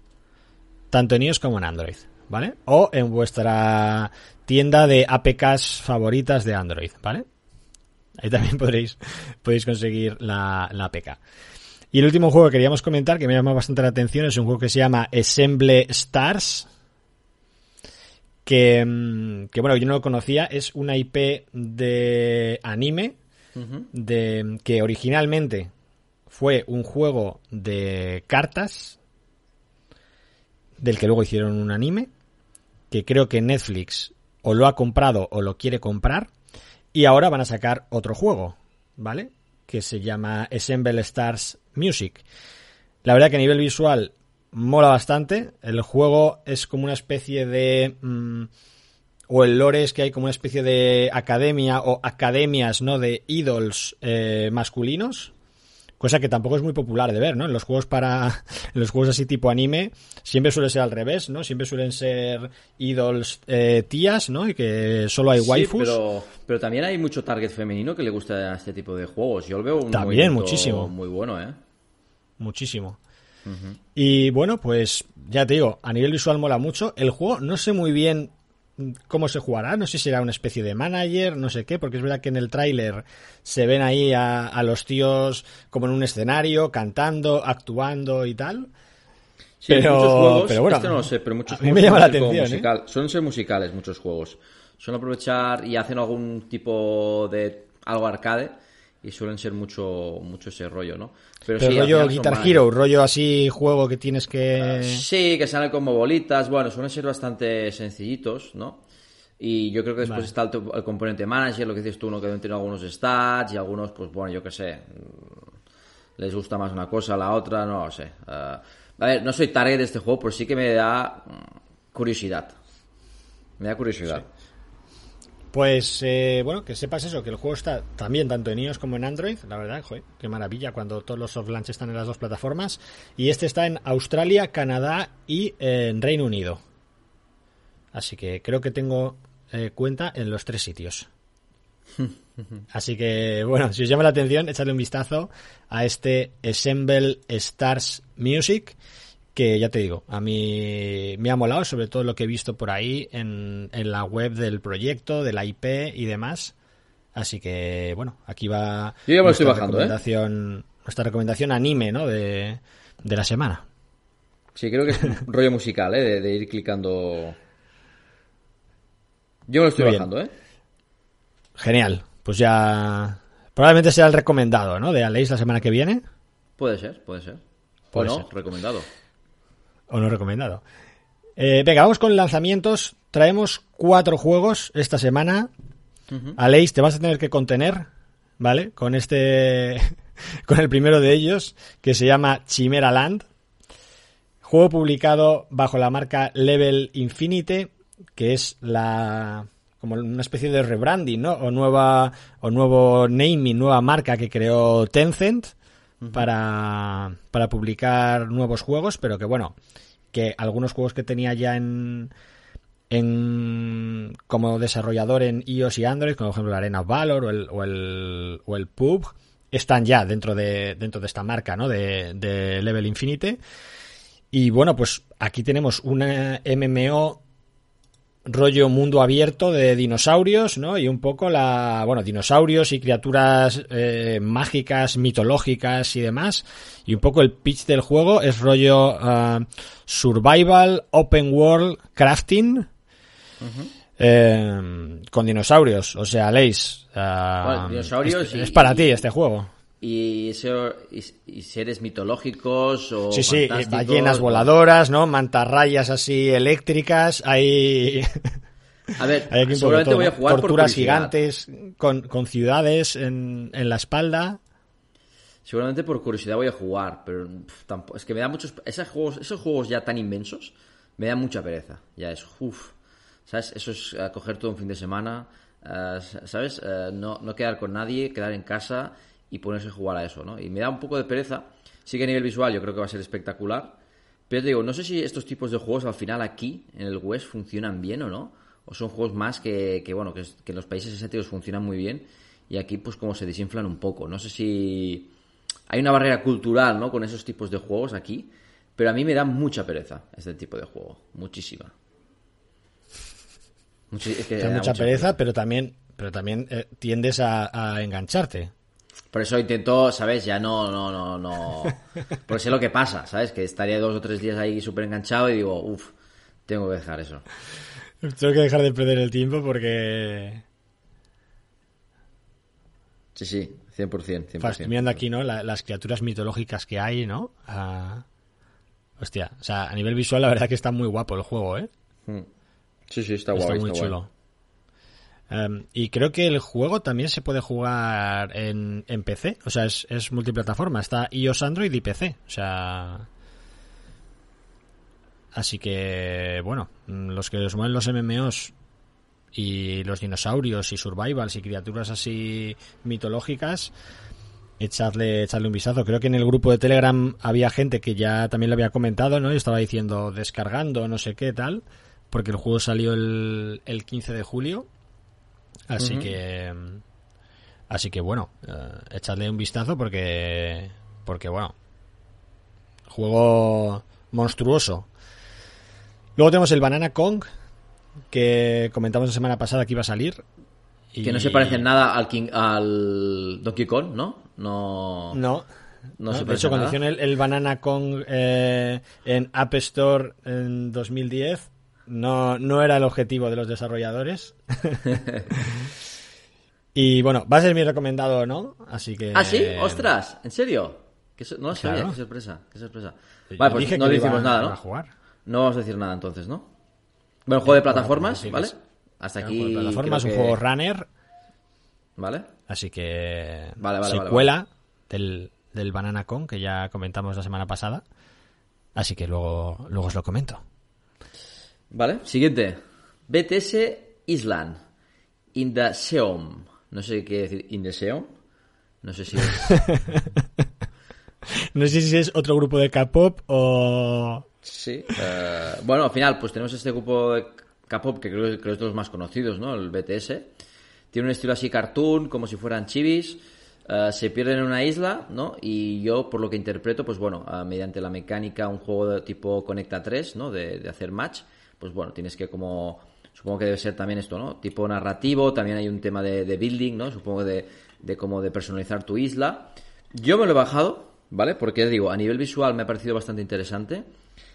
tanto en iOS como en Android, ¿vale? O en vuestra tienda de APKs favoritas de Android, ¿vale? Ahí también [laughs] podréis, conseguir la, la APK. Y el último juego que queríamos comentar, que me llama bastante la atención, es un juego que se llama Assemble Stars. Que, mm, que bueno, yo no lo conocía, es una IP de anime, de, que originalmente fue un juego de cartas, del que luego hicieron un anime, que creo que Netflix o lo ha comprado o lo quiere comprar. Y ahora van a sacar otro juego, ¿vale? Que se llama Assemble Stars Music. La verdad que a nivel visual mola bastante. El juego es como una especie de... Mm, o el lore es que hay como una especie de academia o academias, ¿no? De idols eh, masculinos cosa que tampoco es muy popular de ver, ¿no? En los juegos para [laughs] en los juegos así tipo anime siempre suele ser al revés, ¿no? Siempre suelen ser idols eh, tías, ¿no? Y que solo hay waifus. pero, pero también hay mucho target femenino que le gusta este tipo de juegos. Yo lo veo un también muchísimo muy bueno, ¿eh? Muchísimo. Y bueno, pues ya te digo, a nivel visual mola mucho. El juego no sé muy bien cómo se jugará, no sé si será una especie de manager, no sé qué, porque es verdad que en el tráiler se ven ahí a, los tíos como en un escenario, cantando, actuando y tal. pero, muchos juegos, pero bueno, este no lo sé, pero muchos a mí me llama la atención. ¿eh? Suelen ser musicales muchos juegos. Suelen aprovechar y hacen algún tipo de algo arcade y suelen ser mucho mucho ese rollo, ¿no? Pero, rollo Guitar Hero, rollo así juego que tienes que... sí, que salen como bolitas, bueno, suelen ser bastante sencillitos, ¿no? Y yo creo que después está el, componente manager, lo que dices tú, uno que tener algunos stats y algunos, pues bueno, yo qué sé, mm, les gusta más una cosa, la otra, no lo sé. Eh, a ver, no soy target de este juego, pero sí que me da mm, curiosidad. Me da curiosidad. Pues eh, bueno, que sepas eso, que el juego está también tanto en iOS como en Android, la verdad, joder, qué maravilla cuando todos los soft launch están en las dos plataformas. Y este está en Australia, Canadá y en Reino Unido. Así que creo que tengo eh, cuenta en los tres sitios. [laughs] Así que bueno, si os llama la atención, echadle un vistazo a este Assemble Stars Music que ya te digo, a mí me ha molado, sobre todo lo que he visto por ahí en, en la web del proyecto, de la IP y demás. Así que, bueno, aquí va Yo ya me estoy bajando, ¿eh? recomendación, nuestra recomendación anime, ¿no? De, de la semana. Sí, creo que es un [laughs] rollo musical, ¿eh? De, ir clicando. Yo me lo estoy bajando, ¿eh? Genial. Pues ya. Probablemente sea el recomendado, ¿no? De Aleix la semana que viene. Puede ser, puede ser. Puede ser. recomendado o no recomendado. Eh, venga, vamos con lanzamientos. Traemos cuatro juegos esta semana. Aleix, te vas a tener que contener, ¿vale? Con este. [laughs] con el primero de ellos, que se llama Chimera Land. Juego publicado bajo la marca Level Infinite, que es la. como una especie de rebranding, ¿no? O nueva. o nuevo naming, nueva marca que creó Tencent para, para publicar nuevos juegos, pero que bueno, que algunos juegos que tenía ya en, en como desarrollador en iOS y Android, como por ejemplo la Arena Valor o el, o el, o PUB, están ya dentro de, dentro de esta marca, ¿no? De, de Level Infinite. Y bueno, pues aquí tenemos una MMO rollo mundo abierto de dinosaurios, ¿no? Y un poco la, bueno, dinosaurios y criaturas eh, mágicas, mitológicas y demás. Y un poco el pitch del juego es rollo uh, survival, open world, crafting. eh, con dinosaurios, o sea, Leis. Uh, Bueno, dinosaurios es, y- es para y- ti este juego. Y, ese- y- y seres mitológicos o Sí, sí, ballenas voladoras, ¿no? Mantarrayas así eléctricas, hay... [laughs] A ver, [laughs] Hay seguramente todo, voy a jugar Torturas gigantes con, con ciudades en, en la espalda. Seguramente por curiosidad voy a jugar, pero tampoco, es que me da muchos esos juegos, esos juegos ya tan inmensos me da mucha pereza. Ya es uff, ¿sabes? Eso es eh, coger todo un fin de semana, eh, ¿sabes? Eh, no, no quedar con nadie, quedar en casa y ponerse a jugar a eso, ¿no? Y me da un poco de pereza. Sí que a nivel visual yo creo que va a ser espectacular, pero te digo, no sé si estos tipos de juegos al final aquí en el West funcionan bien o no, o son juegos más que, que bueno, que, que en los países asiáticos funcionan muy bien y aquí pues como se desinflan un poco. No sé si hay una barrera cultural, ¿no? Con esos tipos de juegos aquí, pero a mí me da mucha pereza este tipo de juego, muchísima. Muchi- es que Te da mucha pereza, pero también, pero también eh, tiendes a, a engancharte. Por eso intento, ¿sabes? Ya no, no, no, no. [laughs] Porque sé lo que pasa, ¿sabes? Que estaría dos o tres días ahí súper enganchado y digo, uff, tengo que dejar eso. Tengo que dejar de perder el tiempo porque... Sí, sí, 100%. 100%. Fa, estoy mirando aquí, ¿no? La- las criaturas mitológicas que hay, ¿no? Ah, hostia, o sea, a nivel visual la verdad que está muy guapo el juego, ¿eh? Sí, sí, está Está guay. muy está guay. Em, y creo que el juego también se puede jugar en, en PC. O sea, es, es multiplataforma. Está iOS, Android y PC. O sea. Así que, bueno, mm, los que os mueven los MMOs y los dinosaurios y survivals y criaturas así mitológicas, echadle, echadle un vistazo. Creo que en el grupo de Telegram había gente que ya también lo había comentado, ¿no? Y estaba diciendo descargando, no sé qué tal, porque el juego salió el, el 15 de julio. Así que. Así que bueno, eh, echadle un vistazo porque. Porque bueno. Juego monstruoso. Luego tenemos el Banana Kong, que comentamos la semana pasada que iba a salir. y- Que no se parece en nada al, King, al Donkey Kong, ¿no? No. No. No No, se de hecho, cuando hicieron el, el Banana Kong eh, en App Store en 2010, no, no era el objetivo de los desarrolladores. [laughs] y bueno, va a ser mi recomendado, ¿no? Así que. ¿Ah, sí? ¡Ostras! ¿En serio? Que so- no lo sabía, Claro. qué sorpresa, qué sorpresa. Vale, pues dije no le hicimos nada, ¿no? a jugar. No vamos a decir nada entonces, ¿no? Bueno, juego de plataformas, ¿vale? Hasta Claro, aquí. plataformas, un que- juego runner. ¿Vale? Así que. Vale, vale, vale, secuela Del, del Banana Kong que ya comentamos la semana pasada. Así que luego, luego os lo comento. Vale. Siguiente. BTS Island. In the Seom. No sé qué decir. In the Seom. No sé si. [laughs] No sé si es otro grupo de K-pop o. Sí. eh, bueno, al final, pues tenemos este grupo de K-pop que creo, creo que es de los más conocidos, ¿no? El BTS. Tiene un estilo así cartoon, como si fueran chivis. eh, se pierden en una isla, ¿no? Y yo, por lo que interpreto, pues bueno, eh, mediante la mecánica, un juego de tipo Conecta 3, ¿no? De, de hacer match, pues bueno, tienes que como. Supongo que debe ser también esto, ¿no? Tipo narrativo, también hay un tema de, building, ¿no? Supongo de, de como de personalizar tu isla. Yo me lo he bajado, ¿vale? Porque digo, a nivel visual me ha parecido bastante interesante.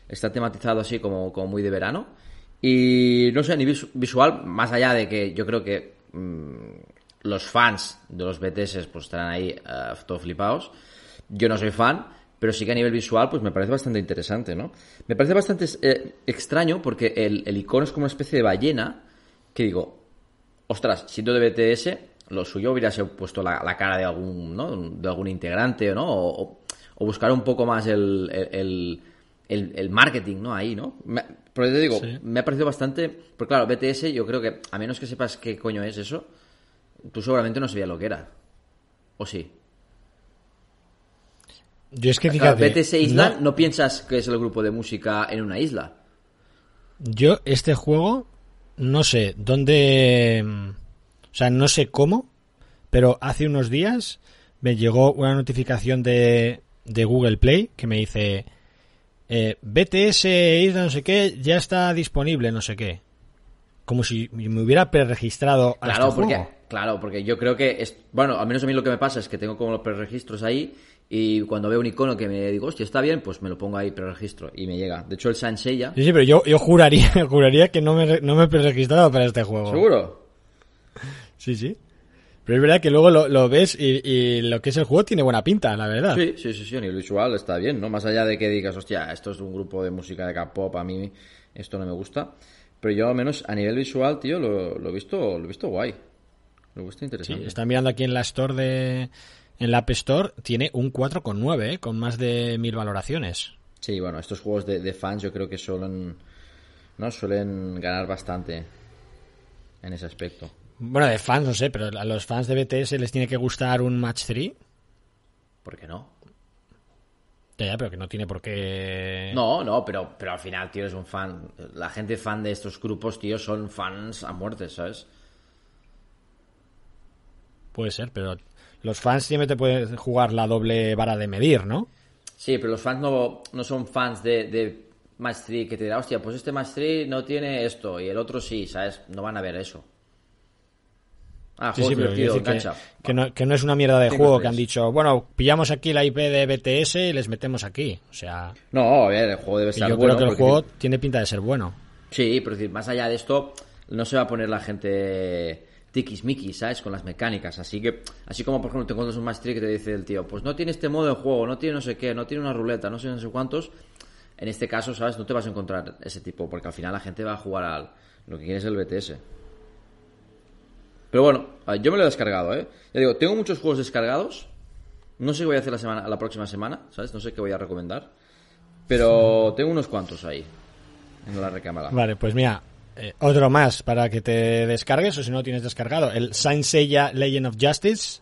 Está tematizado así como, como muy de verano. Y no sé, a nivel visu- visual, más allá de que yo creo que mm, los fans de los BTS pues estarán ahí eh, todos flipados. Yo no soy fan, pero sí que a nivel visual pues me parece bastante interesante, ¿no? Me parece bastante eh, extraño porque el, el icono es como una especie de ballena que digo, ostras, siendo de BTS, lo suyo hubiera sido puesto la, la cara de algún, ¿no? De algún integrante, ¿no? O, o- o buscar un poco más el, el, el- marketing, ¿no? Ahí, ¿no? Me, pero te digo, Sí. me ha parecido bastante... Porque claro, BTS yo creo que, a menos que sepas qué coño es eso, tú seguramente no sabías lo que era. ¿O sí? Yo es que Claro, fíjate. BTS Island, no- no piensas que es el grupo de música en una isla. Yo, este juego, no sé dónde. mm, O sea, no sé cómo, pero hace unos días me llegó una notificación de, de Google Play que me dice eh, BTS Isla no sé qué ya está disponible, no sé qué. Como si me hubiera preregistrado a Claro, este porque, juego. claro, porque yo creo que es, bueno, al menos a mí lo que me pasa es que tengo como los preregistros ahí y cuando veo un icono que me digo, hostia, está bien, pues me lo pongo ahí preregistro y me llega. De hecho, el Sanseiya, Sí, sí, pero yo, yo juraría, [laughs] juraría que no me, no me he preregistrado para este juego. seguro. Sí, sí. Pero es verdad que luego lo, lo ves y, y lo que es el juego tiene buena pinta, la verdad. Sí, sí, sí, sí, a nivel visual está bien, ¿no? Más allá de que digas, hostia, esto es un grupo de música de K-pop, a mí esto no me gusta. Pero yo al menos a nivel visual, tío, lo, lo he visto, lo he visto guay. Lo he visto Sí, interesante. está mirando aquí en la Store de... En la App Store tiene un 4,9, ¿eh? con más de mil valoraciones. Sí, bueno, estos juegos de, de fans yo creo que suelen, ¿no? suelen ganar bastante en ese aspecto. Bueno, de fans no sé, pero a los fans de BTS les tiene que gustar un Match 3. ¿Por qué no? Ya, ya, pero que no tiene por qué... No, no, pero, pero al final, tío, eres un fan. La gente fan de estos grupos, tío, son fans a muerte, ¿sabes? Puede ser, pero los fans siempre te pueden jugar la doble vara de medir, ¿no? Sí, pero los fans no, no son fans de, de Match 3 que te dirán, hostia, pues este Match 3 no tiene esto y el otro sí, ¿sabes? No van a ver eso. Ah, Sí, juego sí, pero que, que no, que no es una mierda de juego que han dicho, bueno, pillamos aquí la IP de BTS y les metemos aquí. O sea, No, a ver, el juego debe y estar yo bueno. creo que el porque- juego tiene pinta de ser bueno. Sí, pero decir, más allá de esto, no se va a poner la gente tiquismiquis, ¿sabes? Con las mecánicas. Así que, así como por ejemplo te encuentras un 3 que te dice el tío, pues no tiene este modo de juego, no tiene no sé qué, no tiene una ruleta, no sé no sé cuántos. En este caso, ¿sabes? No te vas a encontrar ese tipo, porque al final la gente va a jugar al lo que quiere es el BTS. Pero bueno, yo me lo he descargado, ¿eh? Ya digo, tengo muchos juegos descargados. No sé qué voy a hacer la semana, la próxima semana, ¿sabes? No sé qué voy a recomendar. Pero tengo unos cuantos ahí. En la recámara. Vale, pues mira, eh, otro más para que te descargues o si no lo tienes descargado. El Saint Seiya Legend of Justice.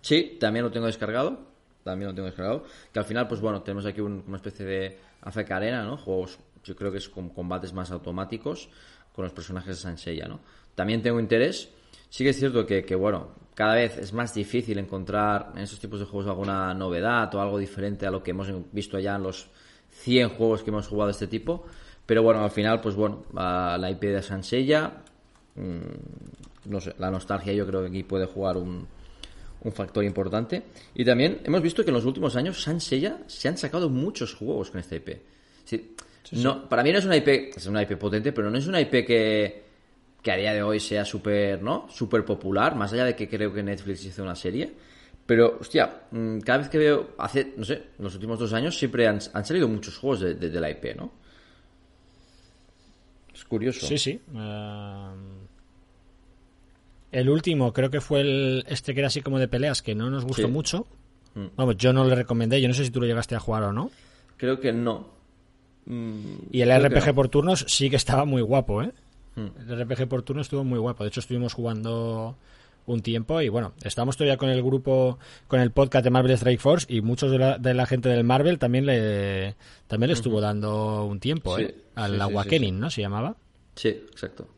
Sí, también lo tengo descargado. También lo tengo descargado. Que al final, pues bueno, tenemos aquí un- una especie de AFK Arena, ¿no? Juegos, yo creo que es con combates más automáticos con los personajes de Sanseiya, ¿no? También tengo interés. Sí que es cierto que, que, bueno, cada vez es más difícil encontrar en esos tipos de juegos alguna novedad o algo diferente a lo que hemos visto ya en los 100 juegos que hemos jugado de este tipo. Pero bueno, al final, pues bueno, a la IP de Sanseiya, mm, no sé, la nostalgia yo creo que aquí puede jugar un, un factor importante. Y también hemos visto que en los últimos años Sanseiya se han sacado muchos juegos con esta IP. Sí, no, Para mí no es una IP, es una IP potente, pero no es una IP que, que a día de hoy sea súper, ¿no? Súper popular, más allá de que creo que Netflix hizo una serie. Pero, hostia, mm, cada vez que veo, hace, no sé, en los últimos dos años siempre han, han salido muchos juegos de, de- de la IP, ¿no? Es curioso. Sí, sí. eh, el último creo que fue el este que era así como de peleas que no nos gustó Sí. Mm. mucho. Vamos, yo no le recomendé, yo no sé si tú lo llegaste a jugar o no. Creo que no. Y el RPG no. por turnos sí que estaba muy guapo, ¿eh? Hmm. El RPG por turnos estuvo muy guapo. De hecho, estuvimos jugando un tiempo y bueno, estábamos todavía con el grupo, con el podcast de Marvel Strike Force y muchos de la, de la gente del Marvel también le también le estuvo dando un tiempo, Sí, ¿eh? Al sí. ¿no? Se llamaba. Sí, exacto.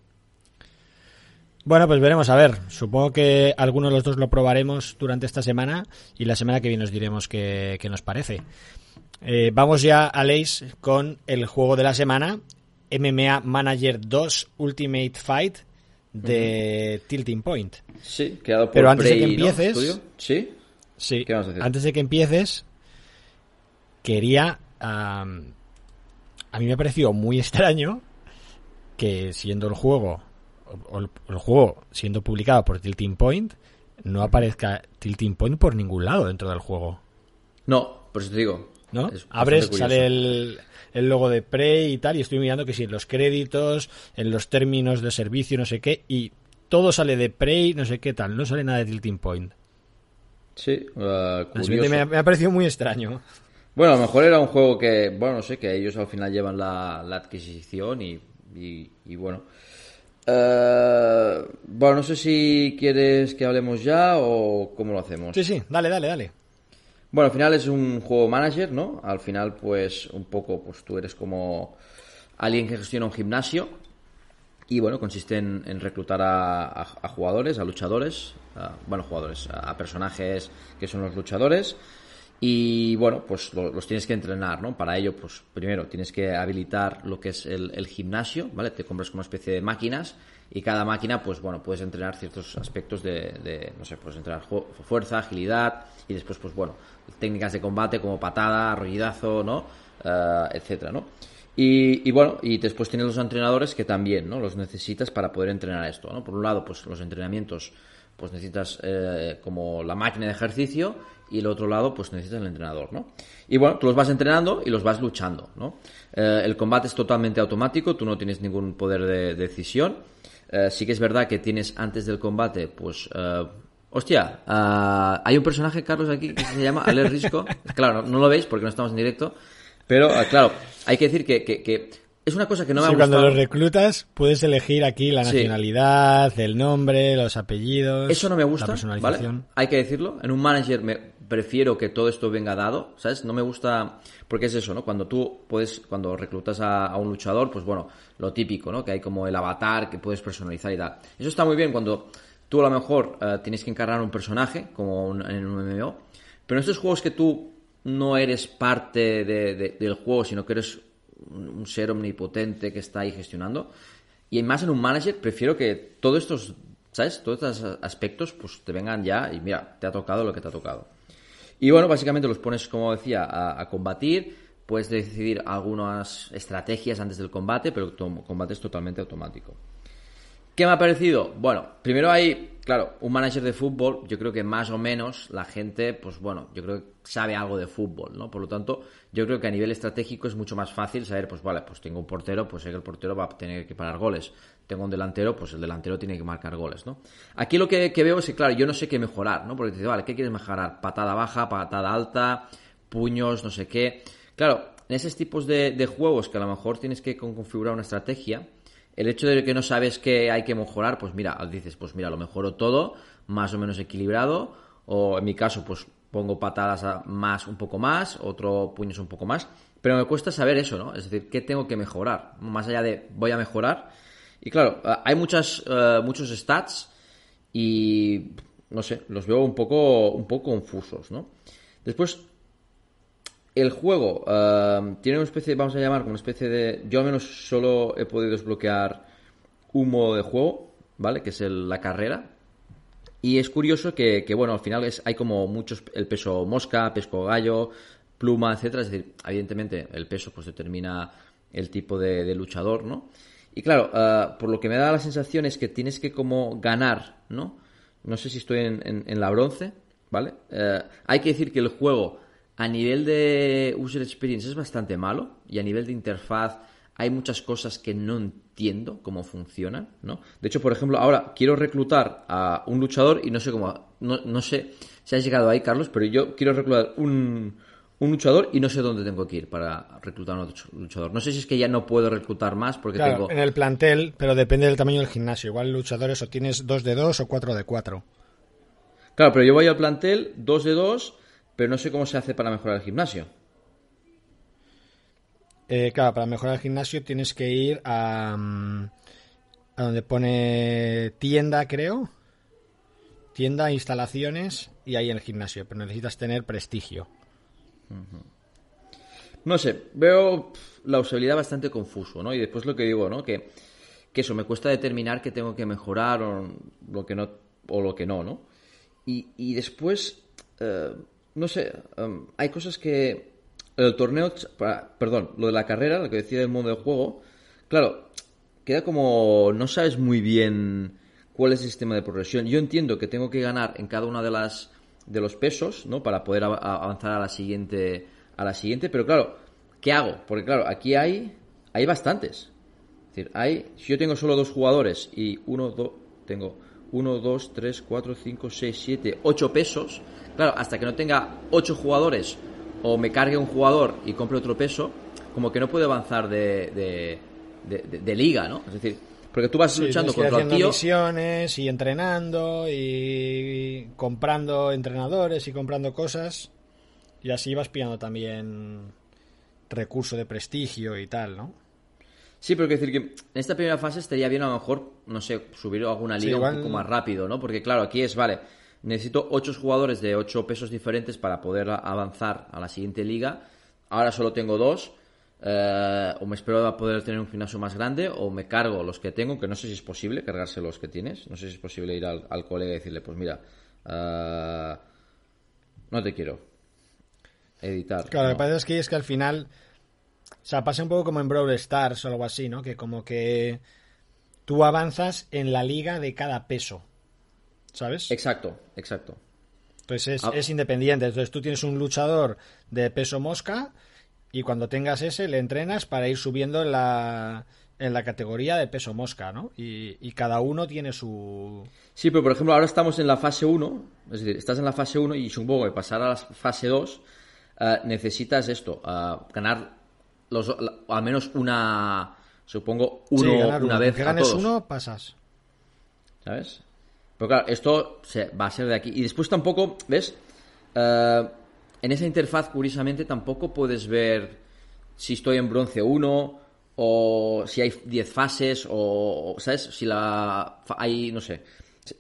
Bueno, pues veremos, a ver. Supongo que algunos de los dos lo probaremos durante esta semana y la semana que viene os diremos qué, qué nos parece. Eh, vamos ya, Aleix, con el juego de la semana, MMA Manager 2 Ultimate Fight de Tilting Point. Sí, creado por Pero antes de que empieces-. Sí. Sí, ¿Qué vas a decir? antes de que empieces, quería... am, a mí me pareció muy [laughs] extraño que siendo el juego, o el, el juego siendo publicado por Tilting Point, no aparezca Tilting Point por ningún lado dentro del juego. No, por eso te digo. ¿no? Es Abres, sale el, el logo de Prey y tal, y estoy mirando que sí, en los créditos, en los términos de servicio, no sé qué, y todo sale de Prey, no sé qué tal, no sale nada de Tilting Point. Sí, uh, curioso. me, me ha parecido muy extraño. Bueno, a lo mejor era un juego que, bueno, no sé, que ellos al final llevan la, la adquisición y, y, y bueno. Eh, bueno, no sé si quieres que hablemos ya o cómo lo hacemos. Sí, sí, dale, dale, dale. Bueno, al final es un juego manager, ¿no? Al final, pues, un poco, pues tú eres como alguien que gestiona un gimnasio Y bueno, consiste en, reclutar a, jugadores, a luchadores, bueno, jugadores, a, personajes que son los luchadores. Y bueno, pues los tienes que entrenar, ¿no? Para ello, pues primero tienes que habilitar lo que es el, gimnasio, ¿vale? Te compras como una especie de máquinas y cada máquina, pues bueno, puedes entrenar ciertos aspectos de, no sé, puedes entrenar fuerza, agilidad y después, pues bueno, técnicas de combate como patada, arrollidazo, ¿no? Uh, etcétera, ¿no? Y, bueno, y después tienes los entrenadores que también, ¿no? Los necesitas para poder entrenar esto, ¿no? Por un lado, pues los entrenamientos, pues necesitas eh, como la máquina de ejercicio y el otro lado, pues necesitas el entrenador, ¿no? Y bueno, tú los vas entrenando y los vas luchando, ¿no? Eh, el combate es totalmente automático, tú no tienes ningún poder de, decisión. Eh, sí que es verdad que tienes antes del combate, pues... hostia, hay un personaje, Carlos, aquí que se llama Ale Risco. [laughs] claro, no, no lo veis porque no estamos en directo. Pero, ah, claro, hay que decir que, es una cosa que no me ha gustado. Cuando los reclutas puedes elegir aquí la nacionalidad, el nombre, los apellidos. Eso no me gusta, ¿vale? Hay que decirlo. En un manager me prefiero que todo esto venga dado, ¿sabes? No me gusta porque es eso, ¿no? Cuando tú puedes, cuando reclutas a, un luchador, pues bueno, lo típico, ¿no? Que hay como el avatar que puedes personalizar y tal. Eso está muy bien cuando tú a lo mejor eh, tienes que encarnar un personaje, como en un MMO, pero en estos juegos que tú no eres parte del juego, sino que eres un, ser omnipotente que está ahí gestionando. Y más en un manager, prefiero que todos estos, ¿sabes? Todos estos aspectos, pues te vengan ya y mira, te ha tocado lo que te ha tocado. Y bueno, básicamente los pones, como decía, a, combatir. Puedes decidir algunas estrategias antes del combate, pero el combate es totalmente automático. ¿Qué me ha parecido? Bueno, primero hay, claro, un manager de fútbol, yo creo que más o menos la gente, pues bueno, yo creo que sabe algo de fútbol, ¿no? Por lo tanto, yo creo que a nivel estratégico es mucho más fácil saber, pues vale, pues tengo un portero, pues sé que el portero va a tener que parar goles. Tengo un delantero, pues el delantero tiene que marcar goles, ¿no? Aquí lo que, veo es que, claro, yo no sé qué mejorar, ¿no? Porque te dice, vale, ¿qué quieres mejorar? Patada baja, patada alta, puños, no sé qué. Claro, en esos tipos de, de juegos que a lo mejor tienes que configurar una estrategia, el hecho de que no sabes qué hay que mejorar, pues mira, dices, pues mira, lo mejoro todo, más o menos equilibrado, o en mi caso, pues pongo patadas más un poco más, otro puños un poco más, pero me cuesta saber eso, ¿no? Es decir, ¿qué tengo que mejorar? Más allá de voy a mejorar. Y claro, hay muchas, eh, muchos stats y no sé, los veo un poco, un poco confusos, ¿no? Después, el juego eh, tiene una especie, vamos a llamar, una especie de... Yo al menos solo he podido desbloquear un modo de juego, ¿vale? Que es la carrera. Y es curioso que, bueno, al final es, hay como muchos... El peso mosca, pesco gallo, pluma, etcétera. Es decir, evidentemente el peso pues determina el tipo de, luchador, ¿no? Y claro, eh, por lo que me da la sensación es que tienes que como ganar, ¿no? No sé si estoy en, la bronce, ¿vale? Eh, hay que decir que el juego a nivel de user experience es bastante malo y a nivel de interfaz hay muchas cosas que no entiendo cómo funcionan, ¿no? De hecho, por ejemplo, ahora quiero reclutar a un luchador y no sé cómo, no, sé si has llegado ahí, Carlos, pero yo quiero reclutar un, un luchador y no sé dónde tengo que ir para reclutar a un luchador. No sé si es que ya no puedo reclutar más porque tengo... en el plantel, pero depende del tamaño del gimnasio. Igual luchadores o tienes dos de dos o cuatro de cuatro. Claro, pero yo voy al plantel dos de dos pero no sé cómo se hace para mejorar el gimnasio. Eh, claro, para mejorar el gimnasio tienes que ir a, mm, a donde pone tienda, creo. Tienda, instalaciones y ahí en el gimnasio, pero necesitas tener prestigio. No sé, veo la usabilidad bastante confuso, ¿no? Y después lo que digo, ¿no? Que, eso, me cuesta determinar qué tengo que mejorar o lo que no, o lo que no, ¿no? Y, después, eh, no sé, em, hay cosas que el torneo, perdón, lo de la carrera, lo que decía del modo de juego, claro, queda como no sabes muy bien cuál es el sistema de progresión. Yo entiendo que tengo que ganar en cada una de las de los pesos, ¿no? Para poder avanzar a la siguiente a la siguiente, pero claro, ¿qué hago? Porque claro, aquí hay hay bastantes. Es decir, hay si yo tengo solo dos jugadores y uno dos tengo 1, 2, 3, 4, 5, 6, 7, 8 pesos. Claro, hasta que no tenga 8 jugadores o me cargue un jugador y compre otro peso, como que no puedo avanzar de, de, liga, ¿no? Es decir, porque tú vas luchando contra el tío. misiones y entrenando y comprando entrenadores y comprando cosas. Y así vas pillando también recurso de prestigio y tal, ¿no? Sí, pero quiero decir que en esta primera fase estaría bien a lo mejor, no sé, subir alguna liga un poco más rápido, ¿no? Porque claro, aquí es, vale, necesito ocho jugadores de ocho pesos diferentes para poder avanzar a la siguiente liga. Ahora solo tengo dos. Eh, o me espero a poder tener un gimnasio más grande o me cargo los que tengo, que no sé si es posible cargarse los que tienes. No sé si es posible ir al, colega y decirle, pues mira, eh, no te quiero editar. Claro, lo que pasa es que es que al final o sea, pasa un poco como en Brawl Stars o algo así, ¿no? Que como que tú avanzas en la liga de cada peso. ¿Sabes? Exacto, exacto. Entonces es, ah. es independiente. Entonces tú tienes un luchador de peso mosca y cuando tengas ese le entrenas para ir subiendo en la, en la categoría de peso mosca, ¿no? Y, y, cada uno tiene su... Sí, pero por ejemplo ahora estamos en la fase 1, es decir, estás en la fase 1 y supongo que pasar a la fase 2 eh, necesitas esto, uh, ganar los, al menos una, supongo, uno, una vez. Que ganes uno, pasas. ¿Sabes? Pero claro, esto se, va a ser de aquí. Y después tampoco, ¿ves? Eh, en esa interfaz, curiosamente, tampoco puedes ver si estoy en bronce 1 o si hay 10 fases o, ¿sabes? Si la hay, no sé.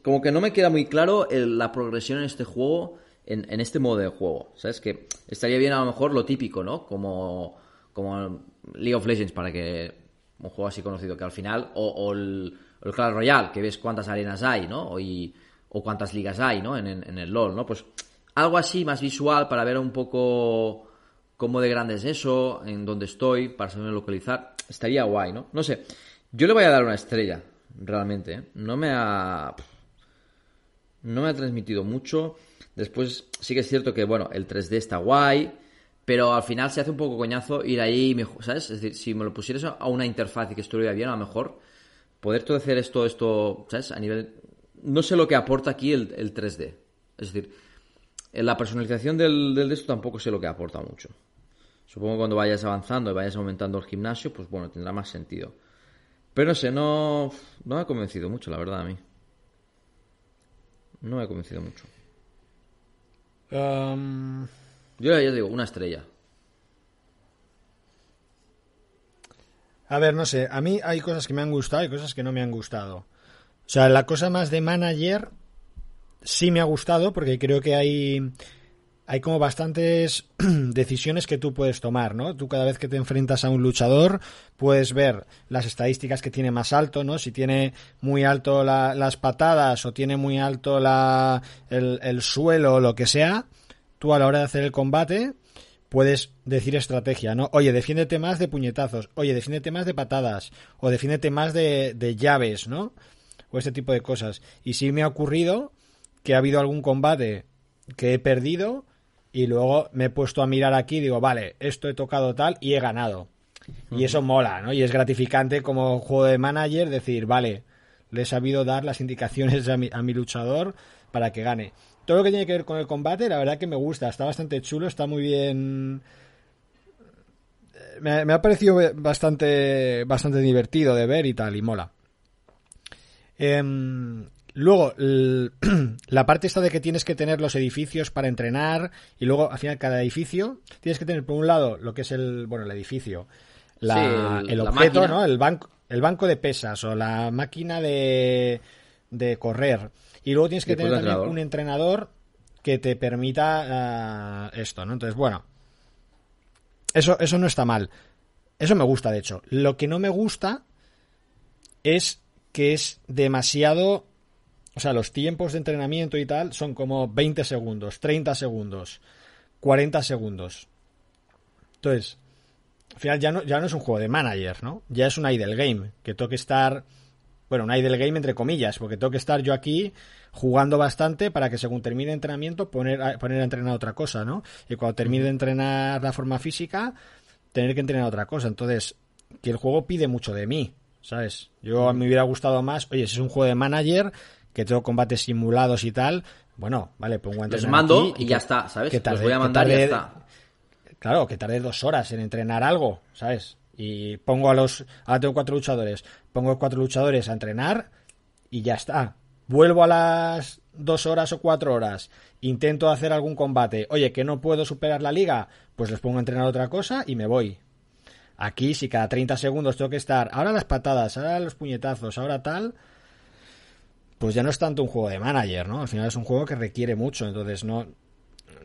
Como que no me queda muy claro la progresión en este juego, en, este modo de juego. ¿Sabes? Que estaría bien a lo mejor lo típico, ¿no? Como como League of Legends, para que un juego así conocido, que al final, o, el, Clash Royale, que ves cuántas arenas hay, ¿no? O, o cuántas ligas hay, ¿no? En, el LOL, ¿no? Pues algo así, más visual, para ver un poco cómo de grande es eso, en dónde estoy, para saber localizar, estaría guay, ¿no? No sé, yo le voy a dar una estrella, realmente, ¿eh? No me ha... No me ha transmitido mucho. Después sí que es cierto que, bueno, el 3D está guay pero al final se hace un poco coñazo ir ahí, ¿sabes? Es decir, si me lo pusieras a una interfaz y que estuviera bien, a lo mejor poder todo hacer esto, esto, ¿sabes? A nivel... No sé lo que aporta aquí el, 3D. Es decir, en la personalización del, del de esto tampoco sé lo que aporta mucho. Supongo que cuando vayas avanzando y vayas aumentando el gimnasio, pues bueno, tendrá más sentido. Pero no sé, no, no me ha convencido mucho, la verdad, a mí. No me ha convencido mucho. Um... Yo ya digo, una estrella. A ver, no sé, a mí hay cosas que me han gustado y cosas que no me han gustado. O sea, la cosa más de manager sí me ha gustado porque creo que hay hay como bastantes [clears throat] decisiones que tú puedes tomar, ¿no? Tú cada vez que te enfrentas a un luchador puedes ver las estadísticas que tiene más alto, ¿no? Si tiene muy alto las patadas o tiene muy alto la, el, el suelo o lo que sea, tú a la hora de hacer el combate puedes decir estrategia, ¿no? Oye, defiéndete más de puñetazos, oye, defiéndete más de patadas, o defiéndete más de, de llaves, ¿no? O este tipo de cosas. Y sí me ha ocurrido que ha habido algún combate que he perdido y luego me he puesto a mirar aquí y digo, vale, esto he tocado tal y he ganado. Y eso mola, ¿no? Y es gratificante como juego de manager decir, vale, le he sabido dar las indicaciones a mi, a mi luchador para que gane todo lo que tiene que ver con el combate, la verdad que me gusta. Está bastante chulo, está muy bien. Me, ha parecido bastante, bastante divertido de ver y tal, y mola. Em, luego, [clears throat] la parte esta de que tienes que tener los edificios para entrenar y luego, al final, cada edificio tienes que tener, por un lado, lo que es el, bueno, el edificio, el, objeto, ¿no? El banco, el banco de pesas o la máquina de, de correr. Y luego tienes que tener también un entrenador que te permita eh, esto, ¿no? Entonces, bueno, eso, eso no está mal. Eso me gusta, de hecho. Lo que no me gusta es que es demasiado... O sea, los tiempos de entrenamiento y tal son como 20 segundos, 30 segundos, 40 segundos. Entonces, al final ya no, ya no es un juego de manager, ¿no? Ya es un idle game, que tengo que estar bueno, un idle game entre comillas, porque tengo que estar yo aquí jugando bastante para que según termine el entrenamiento poner a, poner a entrenar otra cosa, ¿no? Y cuando termine de entrenar la forma física, tener que entrenar otra cosa. Entonces, que el juego pide mucho de mí, ¿sabes? Yo me hubiera gustado más, oye, si es un juego de manager, que tengo combates simulados y tal, bueno, vale, pongo a entrenar mando y, ya está, ¿sabes? Que voy a mandar y ya está. Claro, que tarde dos horas en entrenar algo, ¿sabes? Y pongo a los. Ahora tengo cuatro luchadores. Pongo cuatro luchadores a entrenar y ya está. Vuelvo a las dos horas o cuatro horas. Intento hacer algún combate. Oye, que no puedo superar la liga. Pues les pongo a entrenar otra cosa y me voy. Aquí, si cada 30 segundos tengo que estar, ahora las patadas, ahora los puñetazos, ahora tal, pues ya no es tanto un juego de manager, ¿no? Al final es un juego que requiere mucho, entonces no,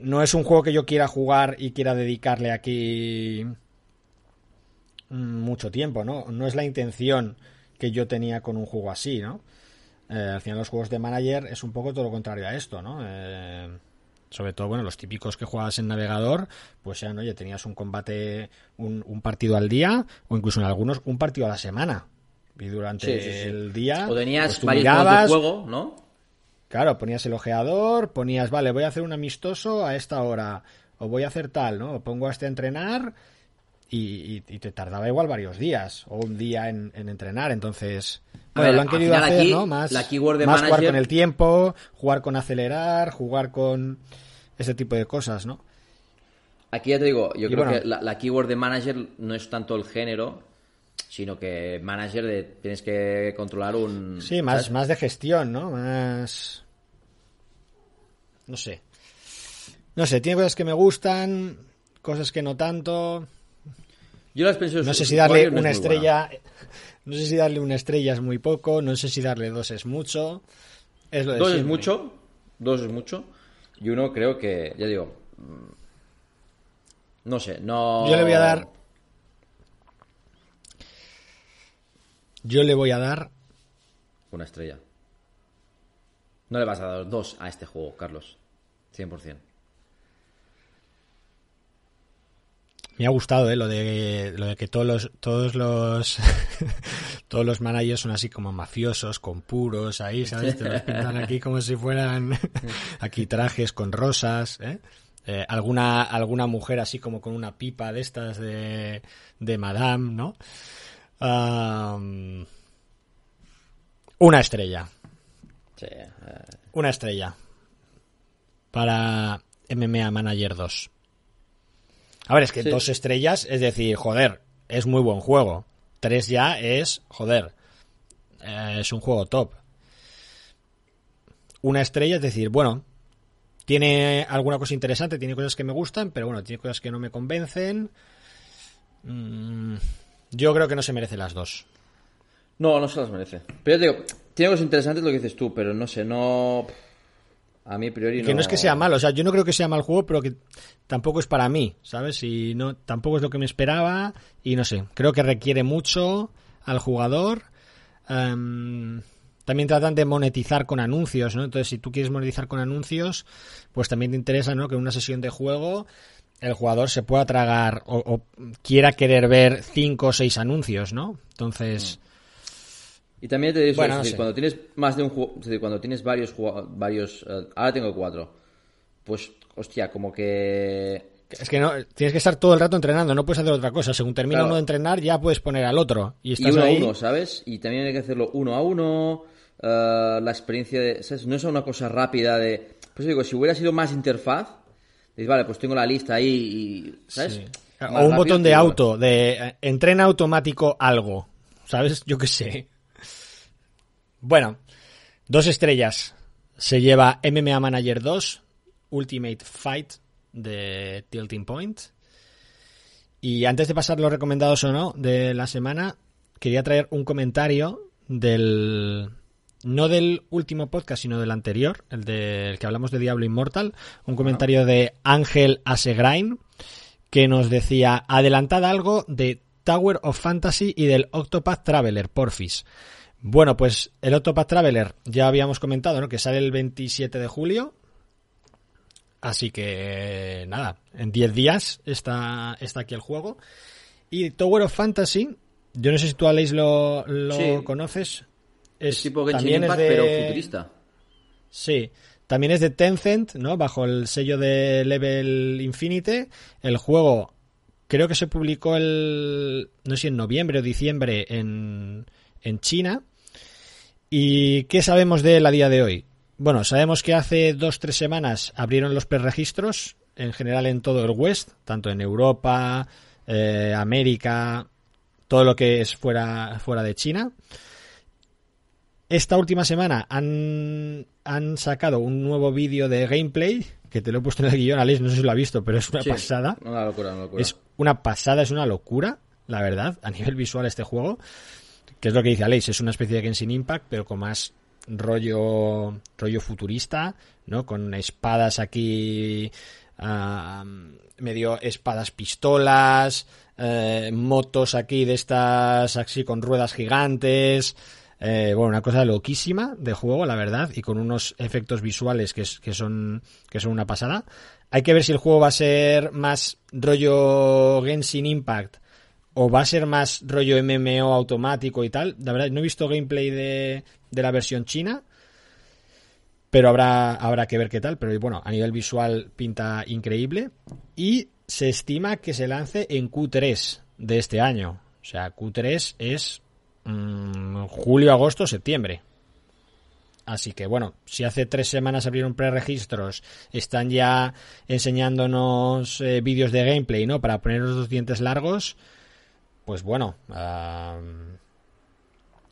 no es un juego que yo quiera jugar y quiera dedicarle aquí mucho tiempo, ¿no? No es la intención que yo tenía con un juego así, ¿no? Eh, al final los juegos de manager es un poco todo lo contrario a esto, ¿no? Eh, sobre todo, bueno, los típicos que jugabas en navegador, pues sean, oye, tenías un combate, un, partido al día, o incluso en algunos un partido a la semana. Y durante el día. O tenías pues varios de juego, ¿no? Claro, ponías el ojeador, ponías, vale, voy a hacer un amistoso a esta hora, o voy a hacer tal, ¿no? O pongo a este a entrenar y, te tardaba igual varios días, o un día en, entrenar, entonces... Bueno, lo han querido hacer, ¿no? Más, la keyword de más jugar con el tiempo, jugar con acelerar, jugar con ese tipo de cosas, ¿no? Aquí ya te digo, yo creo que la, keyword de manager no es tanto el género, sino que manager de, tienes que controlar un... Sí, más, más de gestión, ¿no? Más... No sé. No sé, tiene cosas que me gustan, cosas que no tanto. Yo las pienso... No sé si darle una estrella... No sé si darle una estrella es muy poco, no sé si darle dos es mucho. Es lo dos es mucho, dos es mucho. Y uno creo que, ya digo, mm, no sé, no... Yo le voy a dar Yo le voy a dar. Una estrella. No le vas a dar dos a este juego, Carlos. 100%. Me ha gustado ¿eh? lo de lo de que todos los todos los [laughs] todos los managers son así como mafiosos con puros ahí sabes te los pintan aquí como si fueran [laughs] aquí trajes con rosas ¿eh? Eh, alguna alguna mujer así como con una pipa de estas de de madame no una estrella. Eh. Una estrella. Para MMA Manager 2. A ver, es que dos estrellas, es decir, joder, es muy buen juego. Tres ya es, joder, eh, es un juego top. Una estrella, es decir, bueno, tiene alguna cosa interesante, tiene cosas que me gustan, pero bueno, tiene cosas que no me convencen. Mm, yo creo que no se merece las dos. No, no se las merece. Pero yo digo, tiene cosas interesantes lo que dices tú, pero no sé, no. A mí, a priori, no. Que no es que sea malo, o sea, yo no creo que sea mal juego, pero que tampoco es para mí, ¿sabes? Y no, tampoco es lo que me esperaba, y no sé, creo que requiere mucho al jugador. Em, también tratan de monetizar con anuncios, ¿no? Entonces, si tú quieres monetizar con anuncios, pues también te interesa, ¿no? Que en una sesión de juego el jugador se pueda tragar o, quiera querer ver cinco o seis anuncios, ¿no? Entonces. Y también te digo, cuando tienes más de un juego, cuando tienes varios varios, eh, ahora tengo cuatro, pues, hostia, como que es que no, tienes que estar todo el rato entrenando, no puedes hacer otra cosa. Según termina uno de entrenar, ya puedes poner al otro. Y, estás uno a uno, ¿sabes? Y también hay que hacerlo uno a uno. Eh, la experiencia de. ¿sabes? No es una cosa rápida de. Pues digo, si hubiera sido más interfaz, Dices, vale, pues tengo la lista ahí y, ¿sabes? O un botón de auto, de eh, entrena automático algo, ¿sabes? Yo qué sé. Bueno, dos estrellas. Se lleva MMA Manager 2, Ultimate Fight de Tilting Point. Y antes de pasar los recomendados o no de la semana, quería traer un comentario del, no del último podcast, sino del anterior, el del que hablamos de Diablo Immortal, un comentario de Ángel Asegrain, que nos decía, adelantad algo de Tower of Fantasy y del Octopath Traveler, porfis. Bueno, pues el Octopath Traveler ya habíamos comentado, ¿no? Que sale el 27 de julio. Así que nada, en 10 días está, está aquí el juego. Y Tower of Fantasy, yo no sé si tú Aleix lo, lo conoces. Es, tipo Genshin Impact, pero futurista. Sí. También es de Tencent, ¿no? Bajo el sello de Level Infinite. El juego creo que se publicó el. no sé si en noviembre o diciembre en, en China. ¿Y qué sabemos de él a día de hoy? Bueno, sabemos que hace dos tres semanas abrieron los preregistros, en general en todo el West, tanto en Europa, eh, América, todo lo que es fuera, fuera de China. Esta última semana han, han sacado un nuevo vídeo de gameplay, que te lo he puesto en el guion, Alex, no sé si lo ha visto, pero es una pasada. Una locura, una locura. Es una pasada, es una locura. la verdad, a nivel visual este juego, que es lo que dice Aleix, es una especie de Genshin Impact, pero con más rollo rollo futurista, ¿no? Con espadas aquí ah, medio espadas pistolas, eh, motos aquí de estas así con ruedas gigantes, eh, bueno, una cosa loquísima de juego, la verdad, y con unos efectos visuales que, son, que son una pasada. Hay que ver si el juego va a ser más rollo Genshin Impact o va a ser más rollo MMO automático y tal. La verdad, no he visto gameplay de, la versión china, pero habrá, habrá que ver qué tal. Pero bueno, a nivel visual pinta increíble. Y se estima que se lance en Q3 de este año. O sea, Q3 es Mm, julio, agosto, septiembre. Así que bueno, si hace tres semanas abrieron preregistros, están ya enseñándonos eh, vídeos de gameplay, ¿no? Para poner los dientes largos, pues bueno,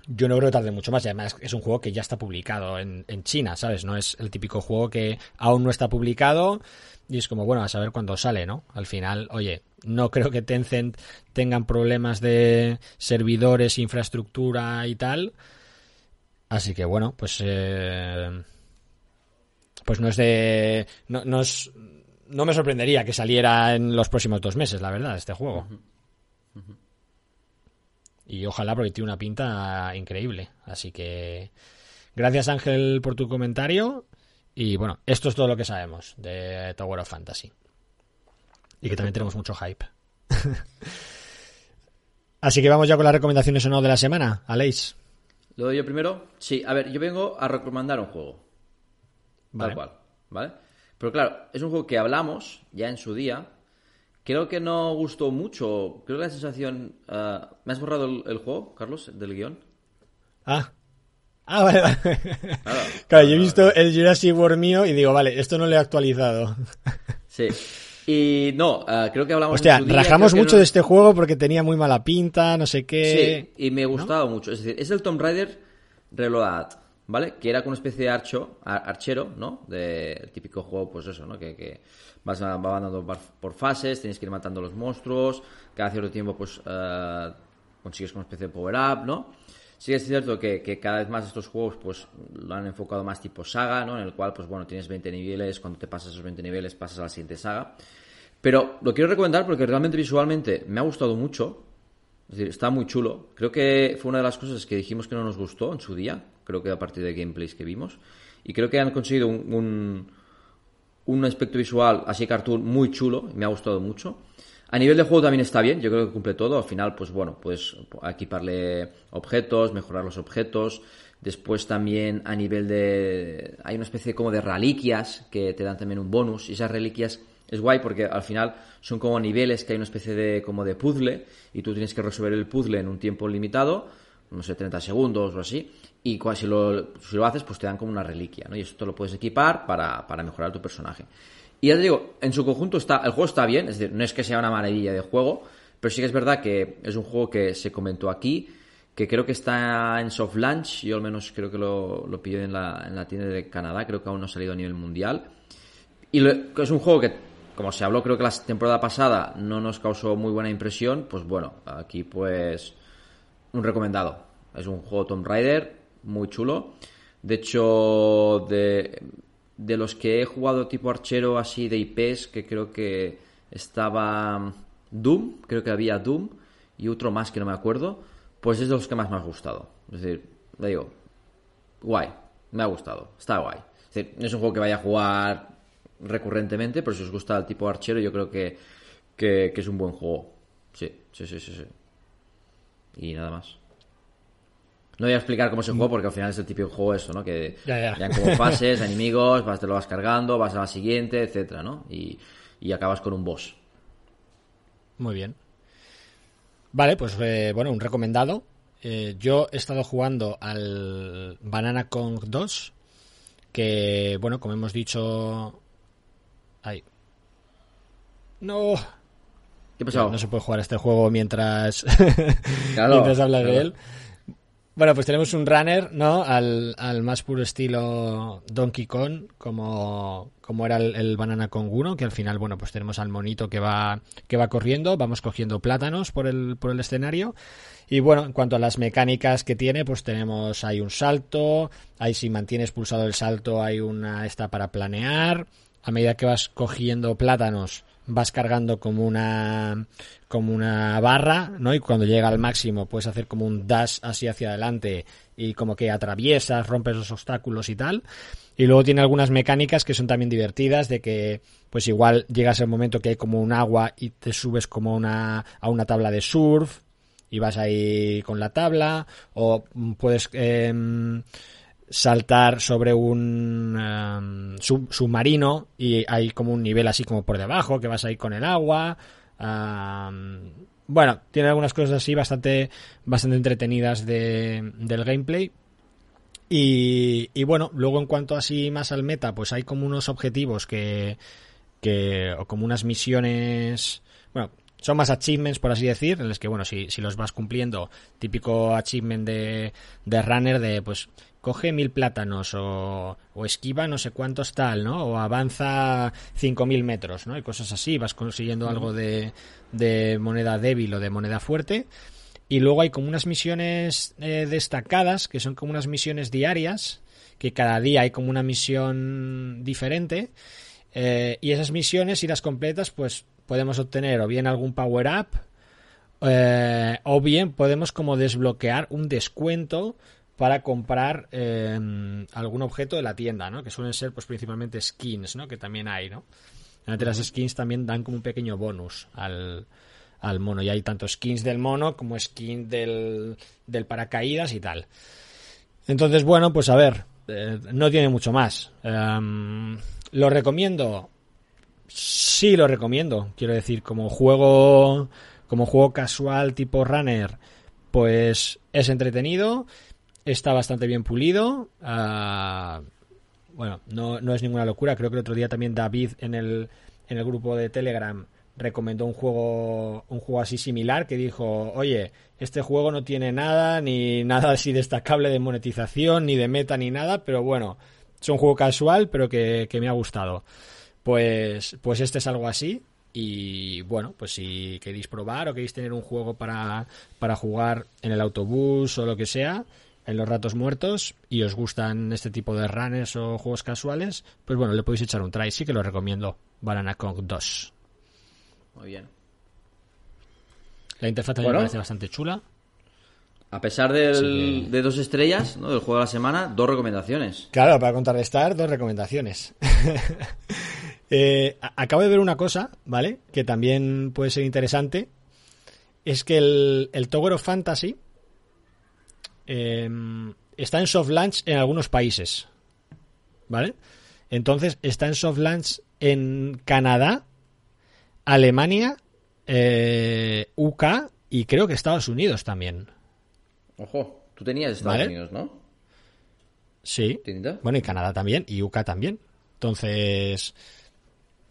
yo no creo que tarde mucho más. Y además es un juego que ya está publicado en, en, China, ¿sabes? No es el típico juego que aún no está publicado y es como, bueno, a saber cuándo sale, ¿no? Al final, oye, no creo que Tencent tengan problemas de servidores, infraestructura y tal. Así que bueno, pues eh, pues no es de no, es, no me sorprendería que saliera en los próximos dos meses, la verdad, este juego. Y ojalá porque tiene una pinta increíble. Así que gracias Ángel por tu comentario. Y bueno, esto es todo lo que sabemos de Tower of Fantasy. Y que también tenemos mucho hype. [laughs] Así que vamos ya con las recomendaciones o no de la semana. Aleix. ¿Lo doy yo primero? Sí, a ver, yo vengo a recomendar un juego. Tal cual, ¿vale? Pero claro, es un juego que hablamos ya en su día. Creo que no gustó mucho. Creo que la sensación. Eh, ¿Me has borrado el, juego, Carlos, del guion? Ah. Ah, vale, vale. [laughs] Claro, yo he visto el Jurassic World mío y digo, vale, esto no lo he actualizado. [laughs] Sí. Y no, eh, creo que hablamos Hostia, rajamos mucho de este juego porque tenía muy mala pinta, no sé qué. Sí, y me gustaba mucho. Es decir, es el Tomb Raider Reload, ¿vale? Que era como una especie de archo, archero, ¿no? De, el típico juego, pues eso, ¿no? Que, que vas andando por fases, tienes que ir matando los monstruos, cada cierto tiempo, pues uh, consigues una especie de power-up, ¿no? Sí es cierto que, que, cada vez más estos juegos pues lo han enfocado más tipo saga, ¿no? En el cual, pues bueno, tienes 20 niveles, cuando te pasas esos 20 niveles pasas a la siguiente saga. Pero lo quiero recomendar porque realmente visualmente me ha gustado mucho. Es decir, está muy chulo. Creo que fue una de las cosas que dijimos que no nos gustó en su día. Creo que a partir de gameplays que vimos. Y creo que han conseguido un, un, aspecto visual así cartoon muy chulo. Me ha gustado mucho. A nivel de juego también está bien. Yo creo que cumple todo. Al final, pues bueno, pues equiparle objetos, mejorar los objetos. Después también a nivel de... Hay una especie como de reliquias que te dan también un bonus. Y esas reliquias es guay porque al final son como niveles que hay una especie de como de puzzle y tú tienes que resolver el puzzle en un tiempo limitado, no sé, 30 segundos o así, y si lo, si lo haces pues te dan como una reliquia, ¿no? Y esto lo puedes equipar para, para mejorar tu personaje. Y ya te digo, en su conjunto está, el juego está bien, es decir, no es que sea una maravilla de juego, pero sí que es verdad que es un juego que se comentó aquí, que creo que está en soft launch, yo al menos creo que lo, lo pillé en la, en la tienda de Canadá, creo que aún no ha salido a nivel mundial. Y es un juego que como se habló creo que la temporada pasada no nos causó muy buena impresión, pues bueno, aquí pues un recomendado. Es un juego Tomb Raider muy chulo. De hecho, de, de los que he jugado tipo archero así de IPs, que creo que estaba Doom, creo que había Doom y otro más que no me acuerdo, pues es de los que más me ha gustado. Es decir, le digo, guay, me ha gustado, está guay. Es decir, no es un juego que vaya a jugar recurrentemente, pero si os gusta el tipo archero, yo creo que, que, es un buen juego. Sí, sí, sí, sí, sí. Y nada más. No voy a explicar cómo se juega porque al final es el típico juego eso, ¿no? Que ya, ya. como [laughs] fases, enemigos, vas, te lo vas cargando, vas a la siguiente, etcétera, ¿no? Y, y acabas con un boss. Muy bien. Vale, pues eh, bueno, un recomendado. Eh, yo he estado jugando al Banana Kong 2, que bueno, como hemos dicho Ahí. No. ¿Qué pasó? No, se puede jugar este juego mientras, [laughs] mientras hablas de él. Bueno, pues tenemos un runner, ¿no? Al, al más puro estilo Donkey Kong, como, como era el, el Banana Kong 1, que al final, bueno, pues tenemos al monito que va, que va corriendo, vamos cogiendo plátanos por el, por el escenario. Y bueno, en cuanto a las mecánicas que tiene, pues tenemos, hay un salto, ahí si mantienes pulsado el salto, hay una esta para planear. A medida que vas cogiendo plátanos, vas cargando como una como una barra, ¿no? Y cuando llega al máximo puedes hacer como un dash así hacia adelante y como que atraviesas, rompes los obstáculos y tal. Y luego tiene algunas mecánicas que son también divertidas, de que pues igual llegas al momento que hay como un agua y te subes como una, a una tabla de surf y vas ahí con la tabla, o puedes em, saltar sobre un em, sub- submarino y hay como un nivel así como por debajo, que vas ahí con el agua. am, bueno, tiene algunas cosas así bastante, bastante entretenidas de, del gameplay. Y, y bueno, luego en cuanto así más al meta, pues hay como unos objetivos que, que o como unas misiones, bueno, son más achievements, por así decir, en los que, bueno, si, si los vas cumpliendo, típico achievement de, de runner de, pues, coge mil plátanos o, o esquiva no sé cuántos tal, ¿no? O avanza cinco mil metros, ¿no? Y cosas así, vas consiguiendo algo de, de moneda débil o de moneda fuerte. Y luego hay como unas misiones eh, destacadas, que son como unas misiones diarias, que cada día hay como una misión diferente. Eh, y esas misiones, si las completas, pues podemos obtener o bien algún power up, eh, o bien podemos como desbloquear un descuento para comprar eh, algún objeto de la tienda, ¿no? Que suelen ser pues principalmente skins, ¿no? Que también hay, ¿no? Las skins también dan como un pequeño bonus al, al mono. Y hay tanto skins del mono como skins del, del paracaídas y tal. Entonces, bueno, pues a ver, eh, no tiene mucho más. Em, ¿Lo recomiendo? Sí, lo recomiendo. Quiero decir, como juego, como juego casual tipo runner, pues es entretenido, está bastante bien pulido. ah, bueno, no, no es ninguna locura. Creo que el otro día también David en el, en el grupo de Telegram recomendó un juego, un juego así similar que dijo, oye, este juego no tiene nada, ni nada así destacable de monetización, ni de meta, ni nada, pero bueno, es un juego casual, pero que, que me ha gustado. Pues, pues este es algo así. Y bueno, pues si queréis probar o queréis tener un juego para, para jugar en el autobús o lo que sea, en los ratos muertos, y os gustan este tipo de runners o juegos casuales, pues bueno, le podéis echar un try. Sí que lo recomiendo. Banana Kong 2. Muy bien. La interfaz también Bueno. me parece bastante chula. A pesar del- que- de dos estrellas, ¿no? Del juego de la semana, dos recomendaciones. Claro, para contrarrestar, dos recomendaciones. [laughs] Eh, acabo de ver una cosa, ¿vale? Que también puede ser interesante. Es que el, el Tower of Fantasy eh, está en soft launch en algunos países. ¿Vale? Entonces, está en soft launch en Canadá, Alemania, eh, UK y creo que Estados Unidos también. Ojo, tú tenías Estados Vale. Unidos, ¿no? Sí. Bueno, y Canadá también, y UK también. Entonces,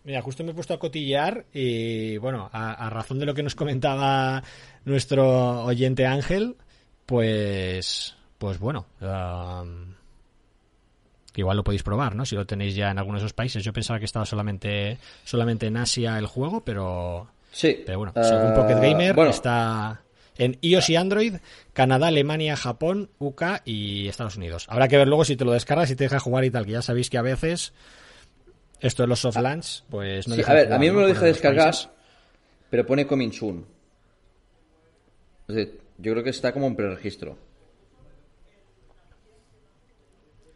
mira, justo me he puesto a cotillear y, bueno, a, a razón de lo que nos comentaba nuestro oyente Ángel, pues, pues bueno, igual lo podéis probar, ¿no? Si lo tenéis ya en alguno de esos países. Yo pensaba que estaba solamente, solamente en Asia el juego, pero, Sí. pero bueno, Ah, según Pocket Gamer bueno, está en iOS y Android, Canadá, Alemania, Japón, UK y Estados Unidos. Habrá que ver luego si te lo descargas y te deja jugar y tal, que ya sabéis que a veces esto de los soft launch, pues no sí, deja a ver, jugar, a mí me lo deja descargar, pero pone coming soon. Es decir, yo creo que está como en preregistro.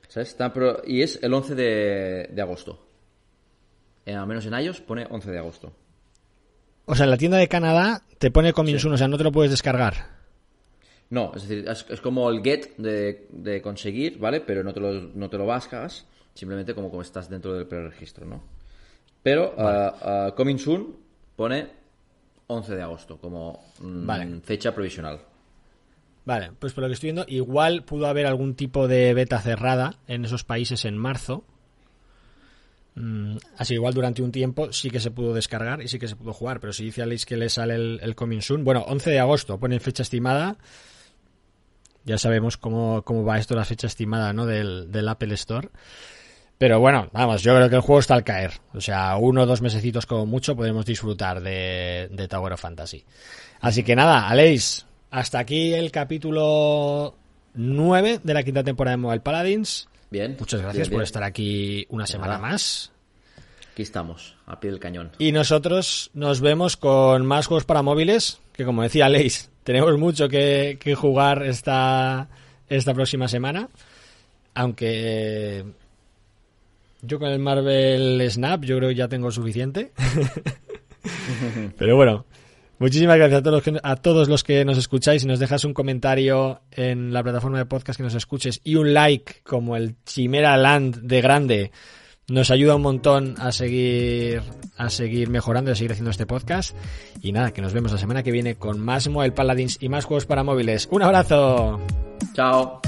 ¿Sabes? Está pro- y es el 11 de, de agosto. Eh, al menos en iOS pone 11 de agosto. O sea, en la tienda de Canadá te pone Coming Soon, o sea, no te lo puedes descargar. No, es decir, es, es como el get de, de conseguir, ¿vale? Pero no te lo, no te lo bascas, simplemente como, como estás dentro del preregistro, ¿no? Pero ah, ah, Coming Soon pone 11 de agosto como mm, Vale. fecha provisional. Vale, pues por lo que estoy viendo, igual pudo haber algún tipo de beta cerrada en esos países en marzo. Mm, así igual durante un tiempo sí que se pudo descargar y sí que se pudo jugar, pero si dice Alice que le sale el, el Coming Soon, bueno, 11 de agosto, pone fecha estimada. ya sabemos cómo, cómo va esto la fecha estimada ¿no? del, del Apple Store. Pero bueno, vamos, yo creo que el juego está al caer. O sea, uno o dos mesecitos como mucho podemos disfrutar de, de Tower of Fantasy. Así que nada, Aleix, hasta aquí el capítulo 9 de la quinta temporada de Mobile Paladins. Bien. Muchas gracias bien, por estar aquí una semana nada. más. Aquí estamos, al pie del cañón. Y nosotros nos vemos con más juegos para móviles, que como decía Leis, tenemos mucho que, que jugar esta, esta próxima semana. Aunque yo con el Marvel Snap yo creo que ya tengo suficiente. [laughs] Pero bueno, muchísimas gracias a todos, los que, a todos los que nos escucháis y nos dejas un comentario en la plataforma de podcast que nos escuches y un like como el Chimera Land de grande nos ayuda un montón a seguir a seguir mejorando y a seguir haciendo este podcast y nada, que nos vemos la semana que viene con más Mobile Paladins y más juegos para móviles. Un abrazo. Chao.